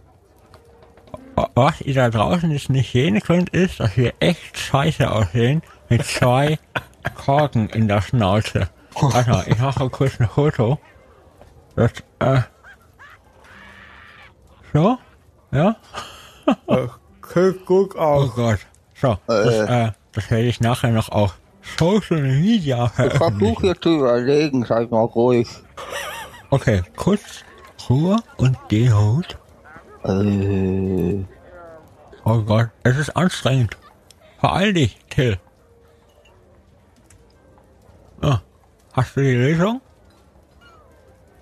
wa- was ihr da draußen jetzt nicht sehen könnt, ist, dass wir echt scheiße aussehen mit zwei Korken in der Schnauze. Also, ich mache kurz ein Foto. Das, äh, so, ja, Guck gut oh aus. Gott. So, das, äh, das werde ich nachher noch auf Social Media Ich versuche veröffentlichen. jetzt zu überlegen, seid mal ruhig. Okay, kurz Ruhe und Demut. Äh, Oh Gott, es ist anstrengend. Vereil dich, Till. Ah, hast du die Lösung?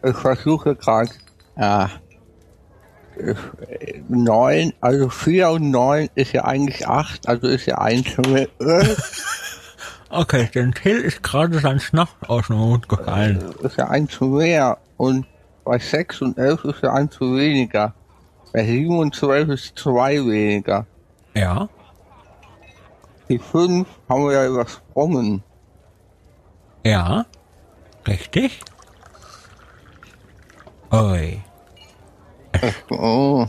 ich versuche gerade. Ja. Äh, Neun, also vier und neun ist ja eigentlich acht, also ist ja eins mehr. Äh, Okay, denn Till ist gerade sein Schnaps aus dem Mund gefallen. ist ja eins mehr. Und bei sechs und elf ist ja eins zu weniger. Bei sieben und zwölf ist zwei weniger. Ja, Die fünf haben wir ja übersprungen. ja, richtig. Oi, Oh,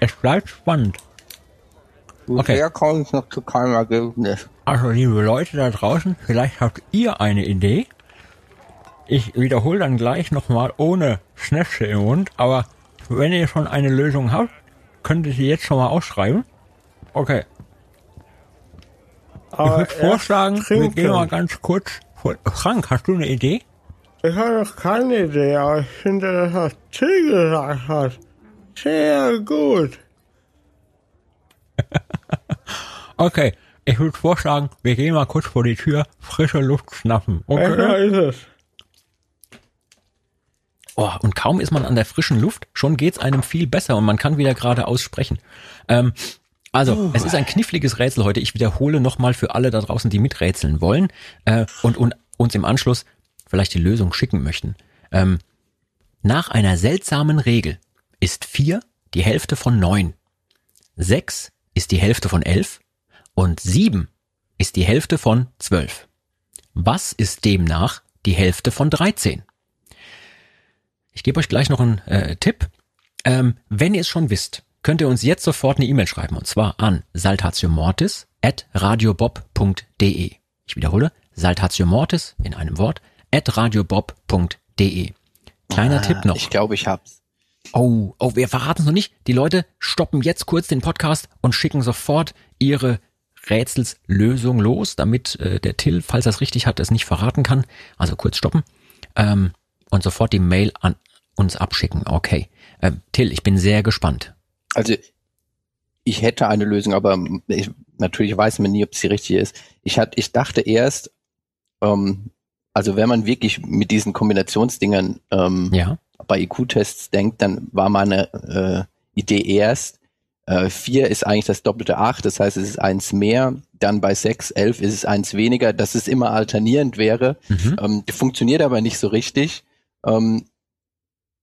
es bleibt spannend. Okay. bisher komme ich noch zu keinem Ergebnis. Also, liebe Leute da draußen, vielleicht habt ihr eine Idee. Ich wiederhole dann gleich nochmal ohne Schnäpse im Mund, aber wenn ihr schon eine Lösung habt, könnt ihr sie jetzt schon mal ausschreiben. Okay, ich Aber würde erst vorschlagen, wir gehen mal ganz kurz. vor- Frank, hast du eine Idee? Ich habe noch keine Idee, aber ich finde, dass was Till gesagt hat, sehr gut. Okay, ich würde vorschlagen, wir gehen mal kurz vor die Tür, frische Luft schnappen. Okay. ist es. Oh, und kaum ist man an der frischen Luft, schon geht's einem viel besser und man kann wieder gerade aussprechen. Ähm, Also, uh. es ist ein kniffliges Rätsel heute. Ich wiederhole nochmal für alle da draußen, die miträtseln wollen äh, und, und uns im Anschluss vielleicht die Lösung schicken möchten. Ähm, nach einer seltsamen Regel ist vier die Hälfte von neun, sechs ist die Hälfte von elf und sieben ist die Hälfte von zwölf. Was ist demnach die Hälfte von 13? Ich gebe euch gleich noch einen äh, Tipp. Ähm, wenn ihr es schon wisst, könnt ihr uns jetzt sofort eine E-Mail schreiben und zwar an saltatiomortis at radiobob.de. Ich wiederhole, saltatiomortis in einem Wort radiobob.de. Kleiner ah, Tipp noch. Ich glaube, ich hab's. Oh, oh, wir verraten es noch nicht. Die Leute stoppen jetzt kurz den Podcast und schicken sofort ihre Rätselslösung los, damit äh, der Till, falls er es richtig hat, es nicht verraten kann. Also kurz stoppen ähm, und sofort die Mail an uns abschicken. Okay. Ähm, Till, ich bin sehr gespannt. Also ich hätte eine Lösung, aber ich, natürlich weiß man nie, ob sie richtig ist. Ich, hat, ich dachte erst, ähm, also wenn man wirklich mit diesen Kombinationsdingern ähm, ja. bei IQ-Tests denkt, dann war meine äh, Idee erst, äh, 4 ist eigentlich das doppelte 8, das heißt, es ist eins mehr. Dann bei 6, 11 ist es eins weniger, dass es immer alternierend wäre. Mhm. Ähm, funktioniert aber nicht so richtig. Ähm,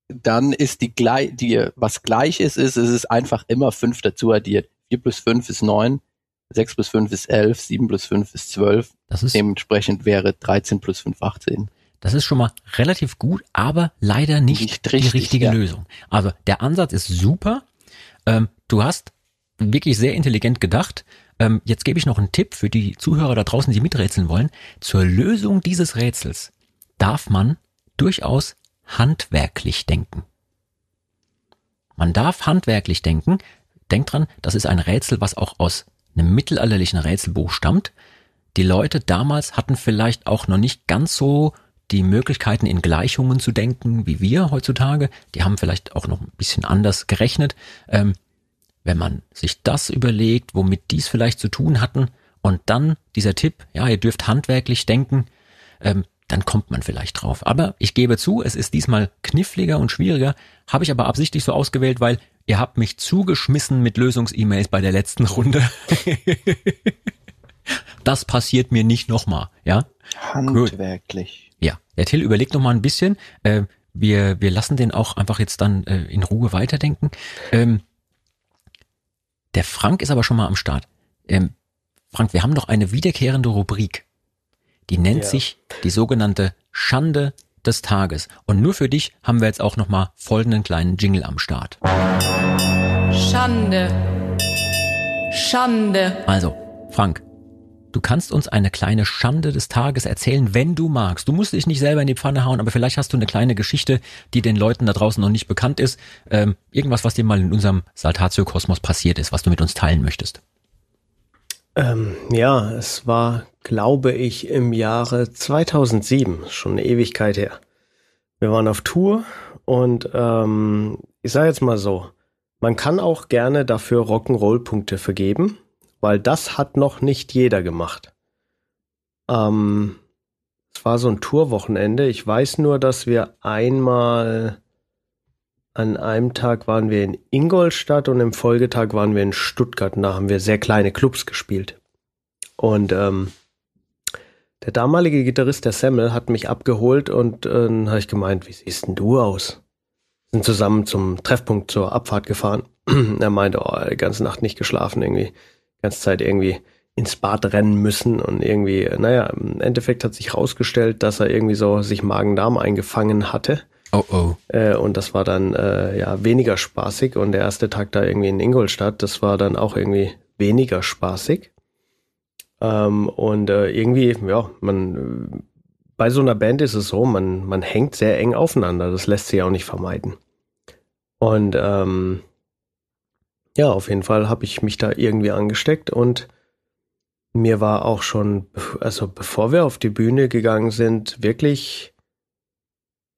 dann ist die, die was gleich ist, ist, es ist einfach immer 5 dazu addiert. 4 plus 5 ist 9, 6 plus 5 ist 11, 7 plus 5 ist 12. Das ist Dementsprechend wäre 13 plus 5 18. Das ist schon mal relativ gut, aber leider nicht, nicht richtig, die richtige ja. Lösung. Also der Ansatz ist super. Ähm, du hast wirklich sehr intelligent gedacht. Ähm, jetzt gebe ich noch einen Tipp für die Zuhörer da draußen, die miträtseln wollen. Zur Lösung dieses Rätsels darf man durchaus handwerklich denken. Man darf handwerklich denken. Denkt dran, das ist ein Rätsel, was auch aus einem mittelalterlichen Rätselbuch stammt. Die Leute damals hatten vielleicht auch noch nicht ganz so die Möglichkeiten in Gleichungen zu denken wie wir heutzutage. Die haben vielleicht auch noch ein bisschen anders gerechnet. Ähm, wenn man sich das überlegt, womit dies vielleicht zu tun hatten und dann dieser Tipp, ja, ihr dürft handwerklich denken, ähm, dann kommt man vielleicht drauf. Aber ich gebe zu, es ist diesmal kniffliger und schwieriger, habe ich aber absichtlich so ausgewählt, weil ihr habt mich zugeschmissen mit Lösungs-E-Mails bei der letzten Runde. das passiert mir nicht nochmal, ja? Handwerklich. Gut. Ja, der Till überlegt noch mal ein bisschen. Äh, wir, wir lassen den auch einfach jetzt dann äh, in Ruhe weiterdenken. Ähm, der Frank ist aber schon mal am Start. Ähm, Frank, wir haben noch eine wiederkehrende Rubrik. Die nennt ja. sich die sogenannte Schande des Tages. Und nur für dich haben wir jetzt auch noch mal folgenden kleinen Jingle am Start. Schande. Schande. Also, Frank, du kannst uns eine kleine Schande des Tages erzählen, wenn du magst. Du musst dich nicht selber in die Pfanne hauen, aber vielleicht hast du eine kleine Geschichte, die den Leuten da draußen noch nicht bekannt ist. Ähm, irgendwas, was dir mal in unserem Saltatio-Kosmos passiert ist, was du mit uns teilen möchtest. Ähm, ja, es war, glaube ich, im Jahre 2007, schon eine Ewigkeit her. Wir waren auf Tour und ähm, ich sage jetzt mal so, man kann auch gerne dafür Rock'n'Roll-Punkte vergeben, weil das hat noch nicht jeder gemacht. Ähm, es war so ein Tourwochenende. Ich weiß nur, dass wir einmal an einem Tag waren wir in Ingolstadt und im Folgetag waren wir in Stuttgart. Und da haben wir sehr kleine Clubs gespielt. Und ähm, der damalige Gitarrist, der Semmel, hat mich abgeholt und äh, dann habe ich gemeint, wie siehst denn du aus? Sind zusammen zum Treffpunkt zur Abfahrt gefahren. er meinte, oh, die ganze Nacht nicht geschlafen, irgendwie, die ganze Zeit irgendwie ins Bad rennen müssen und irgendwie, naja, im Endeffekt hat sich rausgestellt, dass er irgendwie so sich Magen-Darm eingefangen hatte Oh oh. Äh, und das war dann äh, ja weniger spaßig. Und der erste Tag da irgendwie in Ingolstadt, das war dann auch irgendwie weniger spaßig. Ähm, und äh, irgendwie, ja, man bei so einer Band ist es so, man, man hängt sehr eng aufeinander. Das lässt sich auch nicht vermeiden. Und ähm, ja, auf jeden Fall habe ich mich da irgendwie angesteckt und mir war auch schon, also bevor wir auf die Bühne gegangen sind, wirklich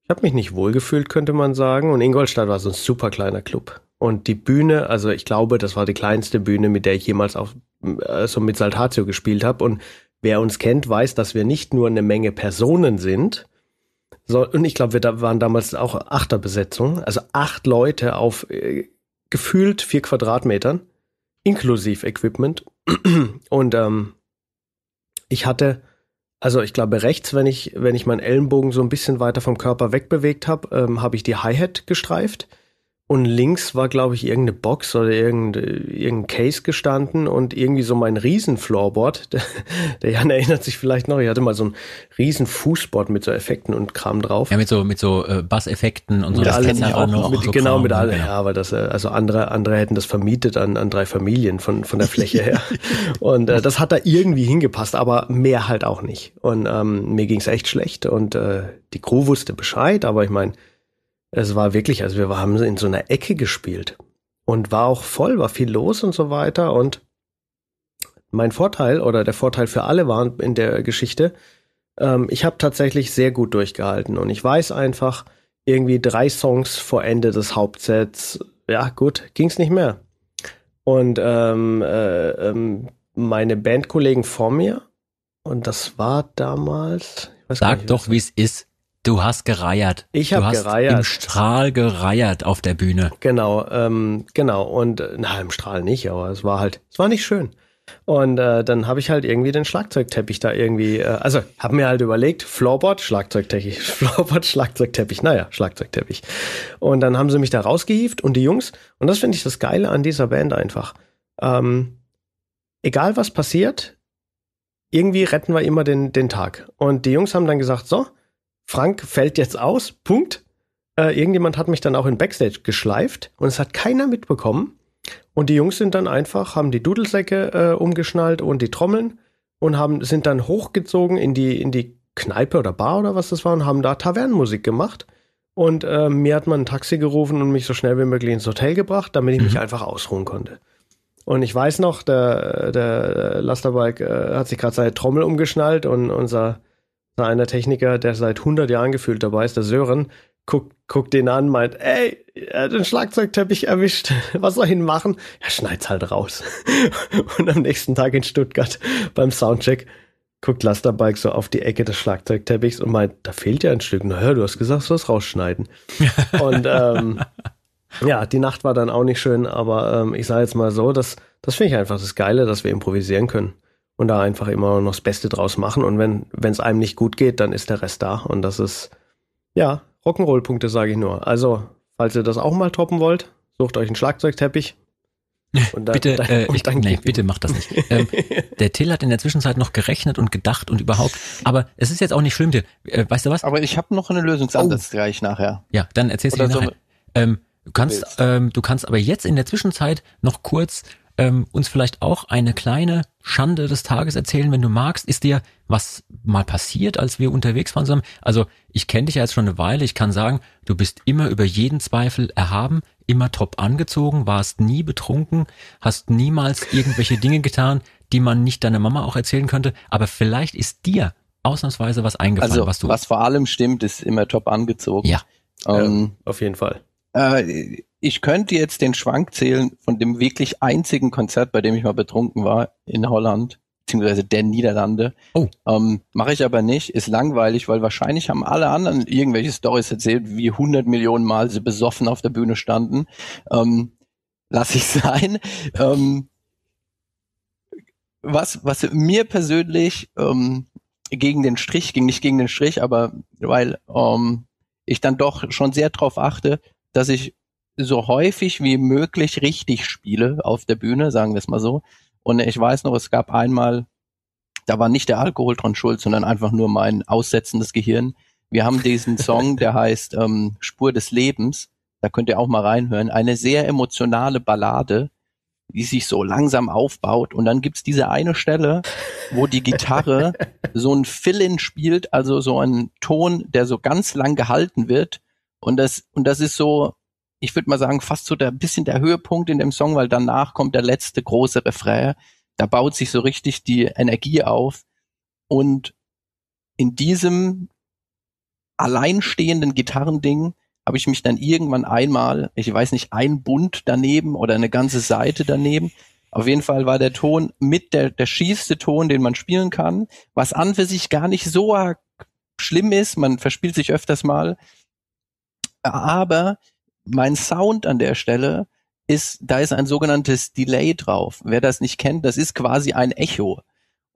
ich habe mich nicht wohlgefühlt, könnte man sagen. Und Ingolstadt war so ein super kleiner Club. Und die Bühne, also ich glaube, das war die kleinste Bühne, mit der ich jemals auf, also mit Saltatio gespielt habe. Und wer uns kennt, weiß, dass wir nicht nur eine Menge Personen sind, so, und ich glaube, wir da waren damals auch Achterbesetzung, also acht Leute auf äh, gefühlt vier Quadratmetern inklusive Equipment. Und ähm, ich hatte, also ich glaube rechts, wenn ich, wenn ich meinen Ellenbogen so ein bisschen weiter vom Körper wegbewegt habe, ähm, habe ich die Hi-Hat gestreift. Und links war, glaube ich, irgendeine Box oder irgendein, irgendein Case gestanden und irgendwie so mein Riesen-Floorboard. Der, der Jan erinnert sich vielleicht noch, ich hatte mal so ein riesen Fußboard mit so Effekten und Kram drauf. Ja, mit so, mit so äh, Bass-Effekten und so. Mit das allem, auch noch. mit, so genau, Kram, mit allem. genau. Ja, aber das, äh, also andere, andere hätten das vermietet an, an drei Familien von, von der Fläche her. und äh, das hat da irgendwie hingepasst, aber mehr halt auch nicht. Und ähm, mir ging's echt schlecht und äh, die Crew wusste Bescheid, aber ich meine, es war wirklich, also wir haben in so einer Ecke gespielt und war auch voll, war viel los und so weiter. Und mein Vorteil oder der Vorteil für alle war in der Geschichte, ähm, ich habe tatsächlich sehr gut durchgehalten und ich weiß einfach, irgendwie drei Songs vor Ende des Hauptsets, ja gut, ging's nicht mehr. Und ähm, äh, ähm, meine Bandkollegen vor mir, und das war damals, ich weiß gar Sag nicht, doch, wie es ist. Du hast gereiert. Ich du hab hast gereiert. im Strahl gereiert auf der Bühne. Genau, ähm, genau. Und äh, na, im Strahl nicht, aber es war halt, es war nicht schön. Und äh, dann habe ich halt irgendwie den Schlagzeugteppich da irgendwie, äh, also habe mir halt überlegt, Floorboard, Schlagzeugteppich, Floorboard, Schlagzeugteppich, naja, Schlagzeugteppich. Und dann haben sie mich da rausgehievt und die Jungs, und das finde ich das Geile an dieser Band einfach, ähm, egal was passiert, irgendwie retten wir immer den, den Tag. Und die Jungs haben dann gesagt, so, Frank fällt jetzt aus, Punkt. Äh, irgendjemand hat mich dann auch in Backstage geschleift und es hat keiner mitbekommen. Und die Jungs sind dann einfach, haben die Dudelsäcke äh, umgeschnallt und die Trommeln und haben, sind dann hochgezogen in die, in die Kneipe oder Bar oder was das war und haben da Tavernenmusik gemacht. Und äh, mir hat man ein Taxi gerufen und mich so schnell wie möglich ins Hotel gebracht, damit ich mich einfach ausruhen konnte. Und ich weiß noch, der, der Lasterbike äh, hat sich gerade seine Trommel umgeschnallt und unser einer Techniker, der seit 100 Jahren gefühlt dabei ist, der Sören, guckt, guckt den an, meint, ey, er hat den Schlagzeugteppich erwischt, was soll ich ihn machen? Er schneid's halt raus. Und am nächsten Tag in Stuttgart beim Soundcheck guckt Lasterbike so auf die Ecke des Schlagzeugteppichs und meint, da fehlt ja ein Stück. Naja, du hast gesagt, du sollst rausschneiden. und ähm, ja, die Nacht war dann auch nicht schön, aber ähm, ich sage jetzt mal so, das, das finde ich einfach das Geile, dass wir improvisieren können und da einfach immer noch das Beste draus machen. Und wenn es einem nicht gut geht, dann ist der Rest da. Und das ist, ja, Rock'n'Roll-Punkte, sage ich nur. Also, falls ihr das auch mal toppen wollt, sucht euch einen Schlagzeugteppich. Und dann, bitte, dann, äh, und ich, nee, bitte macht das nicht. Ähm, der Till hat in der Zwischenzeit noch gerechnet und gedacht und überhaupt. Aber es ist jetzt auch nicht schlimm, Till. Äh, weißt du was? Aber ich habe noch einen Lösungsansatz gleich nachher. Ja, dann erzählst du dir so- nachher. Ähm, du kannst, ähm, du kannst aber jetzt in der Zwischenzeit noch kurz ähm, uns vielleicht auch eine kleine Schande des Tages erzählen, wenn du magst. Ist dir was mal passiert, als wir unterwegs waren zusammen? Also ich kenne dich ja jetzt schon eine Weile. Ich kann sagen, du bist immer über jeden Zweifel erhaben, immer top angezogen, warst nie betrunken, hast niemals irgendwelche Dinge getan, die man nicht deiner Mama auch erzählen könnte. Aber vielleicht ist dir ausnahmsweise was eingefallen, Also, was du. was vor allem stimmt, ist immer top angezogen. Ja. Ähm, Auf jeden Fall. Äh, ich könnte jetzt den Schwank zählen von dem wirklich einzigen Konzert, bei dem ich mal betrunken war in Holland, beziehungsweise der Niederlande. Oh. Ähm, Mache ich aber nicht, ist langweilig, weil wahrscheinlich haben alle anderen irgendwelche Stories erzählt, wie 100 Millionen Mal sie besoffen auf der Bühne standen. Ähm, lass ich sein. Ähm, was, was mir persönlich ähm, gegen den Strich ging, nicht gegen den Strich, aber weil ähm, ich dann doch schon sehr darauf achte, dass ich so häufig wie möglich richtig spiele auf der Bühne, sagen wir es mal so. Und ich weiß noch, es gab einmal, da war nicht der Alkohol dran schuld, sondern einfach nur mein aussetzendes Gehirn. Wir haben diesen Song, der heißt ähm, Spur des Lebens. Da könnt ihr auch mal reinhören. Eine sehr emotionale Ballade, die sich so langsam aufbaut. Und dann gibt's diese eine Stelle, wo die Gitarre so ein Fill-In spielt, also so ein Ton, der so ganz lang gehalten wird. Und das, und das ist so, ich würde mal sagen, fast so der bisschen der Höhepunkt in dem Song, weil danach kommt der letzte große Refrain. Da baut sich so richtig die Energie auf. Und in diesem alleinstehenden Gitarrending habe ich mich dann irgendwann einmal, ich weiß nicht, ein Bund daneben oder eine ganze Seite daneben. Auf jeden Fall war der Ton mit der, der schießte Ton, den man spielen kann, was an für sich gar nicht so schlimm ist. Man verspielt sich öfters mal. Aber mein Sound an der Stelle ist, da ist ein sogenanntes Delay drauf. Wer das nicht kennt, das ist quasi ein Echo.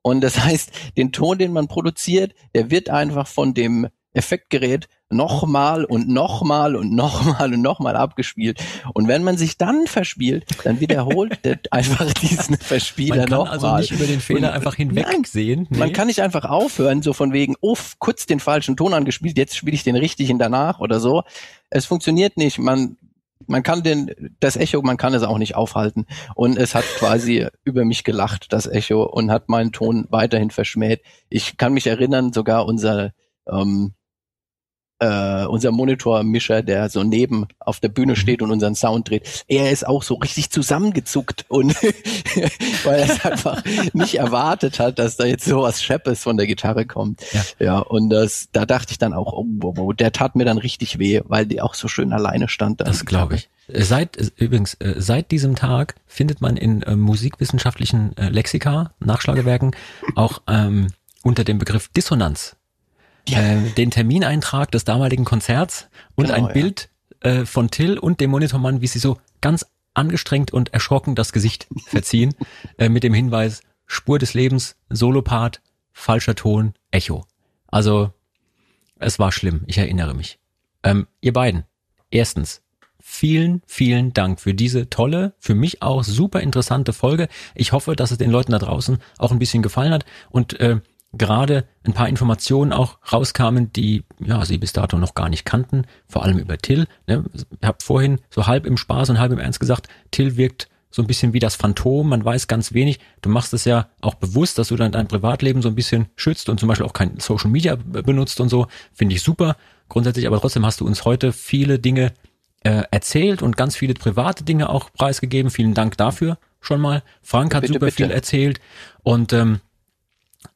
Und das heißt, den Ton, den man produziert, der wird einfach von dem Effektgerät nochmal und nochmal und nochmal und nochmal abgespielt. Und wenn man sich dann verspielt, dann wiederholt der einfach diesen Verspieler nochmal. Man kann also nicht über den Fehler Und- einfach hinwegsehen. Nee. Man kann nicht einfach aufhören, so von wegen, uff, kurz den falschen Ton angespielt, jetzt spiele ich den richtigen danach oder so. Es funktioniert nicht. Man, man kann den, das Echo, man kann es auch nicht aufhalten. Und es hat quasi über mich gelacht, das Echo, und hat meinen Ton weiterhin verschmäht. Ich kann mich erinnern, sogar unser, ähm, äh, unser Monitormischer, der so neben auf der Bühne steht und unseren Sound dreht, er ist auch so richtig zusammengezuckt und weil er es einfach nicht erwartet hat, dass da jetzt sowas Scheppes von der Gitarre kommt. Ja. ja und das, da dachte ich dann auch, oh, oh, oh, der tat mir dann richtig weh, weil die auch so schön alleine stand. da. Das glaube ich. Äh, Seit äh, übrigens äh, seit diesem Tag findet man in äh, musikwissenschaftlichen äh, Lexika, Nachschlagewerken auch ähm, unter dem Begriff Dissonanz äh, den Termineintrag des damaligen Konzerts und Genau, ein ja. Bild äh, von Till und dem Monitormann, wie sie so ganz angestrengt und erschrocken das Gesicht verziehen, äh, mit dem Hinweis Spur des Lebens, Solopart, falscher Ton, Echo. Also es war schlimm, ich erinnere mich. Ähm, ihr beiden, erstens, vielen, vielen Dank für diese tolle, für mich auch super interessante Folge. Ich hoffe, dass es den Leuten da draußen auch ein bisschen gefallen hat und äh, gerade ein paar Informationen auch rauskamen, die ja sie bis dato noch gar nicht kannten, vor allem über Till. Ne? Ich habe vorhin so halb im Spaß und halb im Ernst gesagt, Till wirkt so ein bisschen wie das Phantom, man weiß ganz wenig. Du machst es ja auch bewusst, dass du dann dein Privatleben so ein bisschen schützt und zum Beispiel auch kein Social Media benutzt und so. Finde ich super. Grundsätzlich, aber trotzdem hast du uns heute viele Dinge äh, erzählt und ganz viele private Dinge auch preisgegeben. Vielen Dank dafür schon mal. Frank hat Bitte, super bitte. viel erzählt und ähm,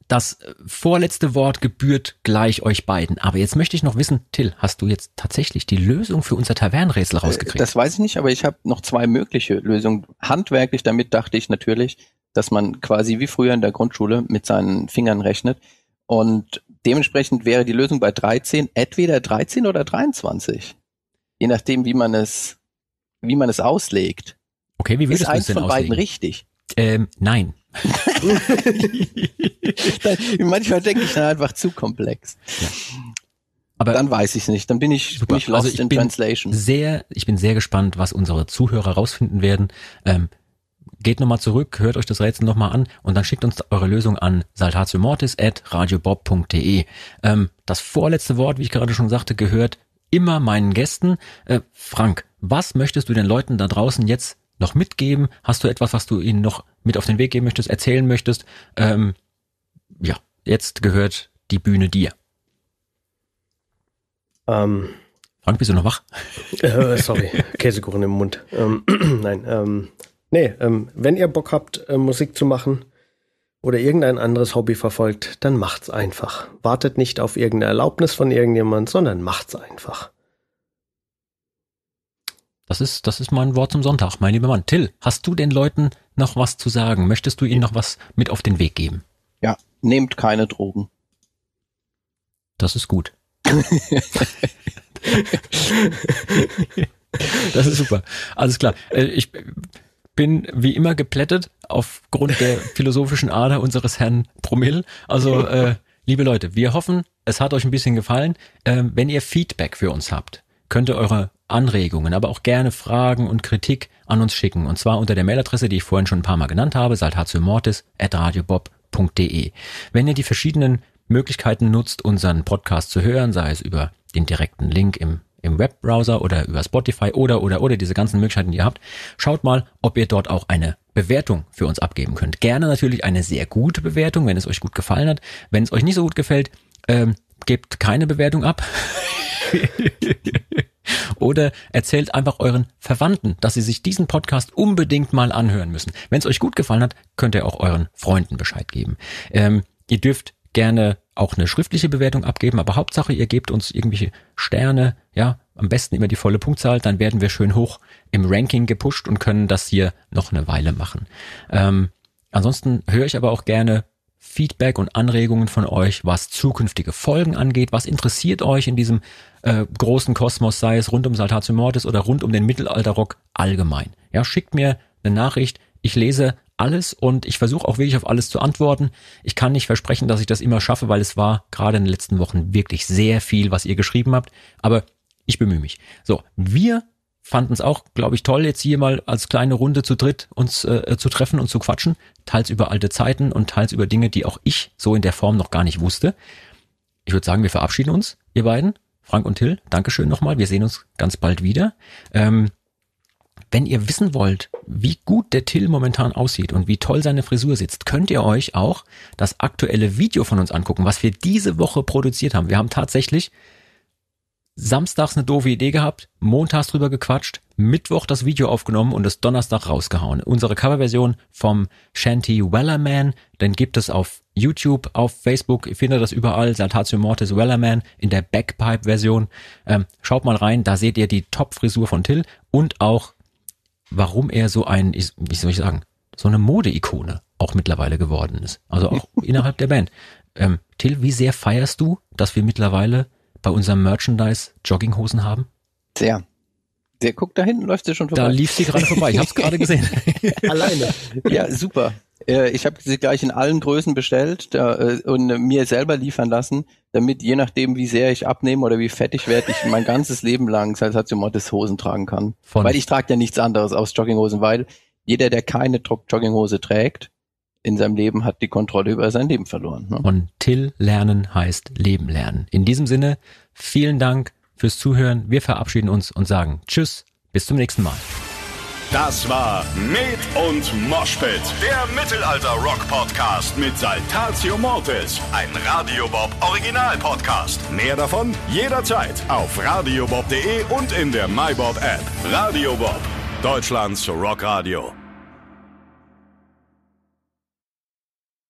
das äh, vorletzte Wort gebührt gleich euch beiden. Aber jetzt möchte ich noch wissen, Till, hast du jetzt tatsächlich die Lösung für unser Tavernenrätsel rausgekriegt? Das weiß ich nicht, aber ich habe noch zwei mögliche Lösungen. Handwerklich, damit dachte ich natürlich, dass man quasi wie früher in der Grundschule mit seinen Fingern rechnet. Und dementsprechend wäre die Lösung bei 13 entweder 13 oder 23. Je nachdem, wie man es, wie man es auslegt. okay, wie Ist würdest du es eins denn von beiden auslegen? richtig? Ähm, nein. Manchmal denke ich dann einfach zu komplex. Aber Dann weiß ich es nicht. Dann bin ich, bin ich lost Also ich in bin translation. Sehr, ich bin sehr gespannt, was unsere Zuhörer rausfinden werden. Ähm, geht nochmal zurück, hört euch das Rätsel nochmal an und dann schickt uns eure Lösung an saltatiomortis.radiobob.de. Ähm, das vorletzte Wort, wie ich gerade schon sagte, gehört immer meinen Gästen. Äh, Frank, was möchtest du den Leuten da draußen jetzt noch mitgeben? Hast du etwas, was du ihnen noch mit auf den Weg geben möchtest, erzählen möchtest? Ähm, ja, jetzt gehört die Bühne dir. Ähm, Frank, bist du noch wach? äh, sorry, Käsekuchen im Mund. Ähm, nein, ähm, nee, ähm, wenn ihr Bock habt, äh, Musik zu machen oder irgendein anderes Hobby verfolgt, dann macht's einfach. Wartet nicht auf irgendeine Erlaubnis von irgendjemand, sondern macht's einfach. Das ist, das ist mein Wort zum Sonntag, mein lieber Mann. Till, hast du den Leuten noch was zu sagen? Möchtest du ihnen noch was mit auf den Weg geben? Ja, nehmt keine Drogen. Das ist gut. das ist super. Alles klar. Äh, Ich bin wie immer geplättet aufgrund der philosophischen Ader unseres Herrn Promille. Also, äh, liebe Leute, wir hoffen, es hat euch ein bisschen gefallen. Ähm, wenn ihr Feedback für uns habt, könnt ihr eure Anregungen, aber auch gerne Fragen und Kritik an uns schicken. Und zwar unter der Mailadresse, die ich vorhin schon ein paar Mal genannt habe, saltatiomortis.radiobob.de. Wenn ihr die verschiedenen Möglichkeiten nutzt, unseren Podcast zu hören, sei es über den direkten Link im, im Webbrowser oder über Spotify oder, oder, oder diese ganzen Möglichkeiten, die ihr habt, schaut mal, ob ihr dort auch eine Bewertung für uns abgeben könnt. Gerne natürlich eine sehr gute Bewertung, wenn es euch gut gefallen hat. Wenn es euch nicht so gut gefällt, ähm, gebt keine Bewertung ab. Oder erzählt einfach euren Verwandten, dass sie sich diesen Podcast unbedingt mal anhören müssen. Wenn es euch gut gefallen hat, könnt ihr auch euren Freunden Bescheid geben. Ähm, ihr dürft gerne auch eine schriftliche Bewertung abgeben, aber Hauptsache, ihr gebt uns irgendwelche Sterne, ja, am besten immer die volle Punktzahl, dann werden wir schön hoch im Ranking gepusht und können das hier noch eine Weile machen. Ähm, ansonsten höre ich aber auch gerne Feedback und Anregungen von euch, was zukünftige Folgen angeht. Was interessiert euch in diesem äh, großen Kosmos, sei es rund um Saltatio Mortis oder rund um den Mittelalterrock allgemein? Ja, schickt mir eine Nachricht. Ich lese alles und ich versuche auch wirklich auf alles zu antworten. Ich kann nicht versprechen, dass ich das immer schaffe, weil es war gerade in den letzten Wochen wirklich sehr viel, was ihr geschrieben habt. Aber ich bemühe mich. So, wir fanden es auch, glaube ich, toll, jetzt hier mal als kleine Runde zu dritt uns äh, zu treffen und zu quatschen. Teils über alte Zeiten und teils über Dinge, die auch ich so in der Form noch gar nicht wusste. Ich würde sagen, wir verabschieden uns, ihr beiden. Frank und Till, Dankeschön nochmal. Wir sehen uns ganz bald wieder. Ähm, wenn ihr wissen wollt, wie gut der Till momentan aussieht und wie toll seine Frisur sitzt, könnt ihr euch auch das aktuelle Video von uns angucken, was wir diese Woche produziert haben. Wir haben tatsächlich samstags eine doofe Idee gehabt, montags drüber gequatscht, Mittwoch das Video aufgenommen und es Donnerstag rausgehauen. Unsere Coverversion vom Shanty Wellerman, den gibt es auf YouTube, auf Facebook, ihr findet das überall, Saltatio Mortis Wellerman in der Backpipe-Version. Ähm, schaut mal rein, da seht ihr die Top-Frisur von Till und auch, warum er so ein, wie soll ich sagen, so eine Mode-Ikone auch mittlerweile geworden ist. Also auch innerhalb der Band. Ähm, Till, wie sehr feierst du, dass wir mittlerweile bei unserem Merchandise Jogginghosen haben? Sehr. Der guckt da hinten, läuft sie schon vorbei. Da lief sie gerade vorbei, ich habe es gerade gesehen. Alleine. Ja, super. Äh, ich habe sie gleich in allen Größen bestellt da, äh, und mir selber liefern lassen, damit je nachdem, wie sehr ich abnehme oder wie fett ich werde, ich mein ganzes Leben lang Salsatio Mortis Hosen tragen kann. Von weil ich trage ja nichts anderes aus Jogginghosen, weil jeder, der keine Jogginghose trägt, in seinem Leben hat die Kontrolle über sein Leben verloren. Ne? Und Till lernen heißt Leben lernen. In diesem Sinne, vielen Dank fürs Zuhören. Wir verabschieden uns und sagen Tschüss, bis zum nächsten Mal. Das war Med und Moshpit, der Mittelalter-Rock-Podcast mit Saltatio Mortis, ein Radiobob Original-Podcast. Mehr davon jederzeit auf radiobob.de und in der MyBob-App. Radio Bob, Deutschlands Rockradio.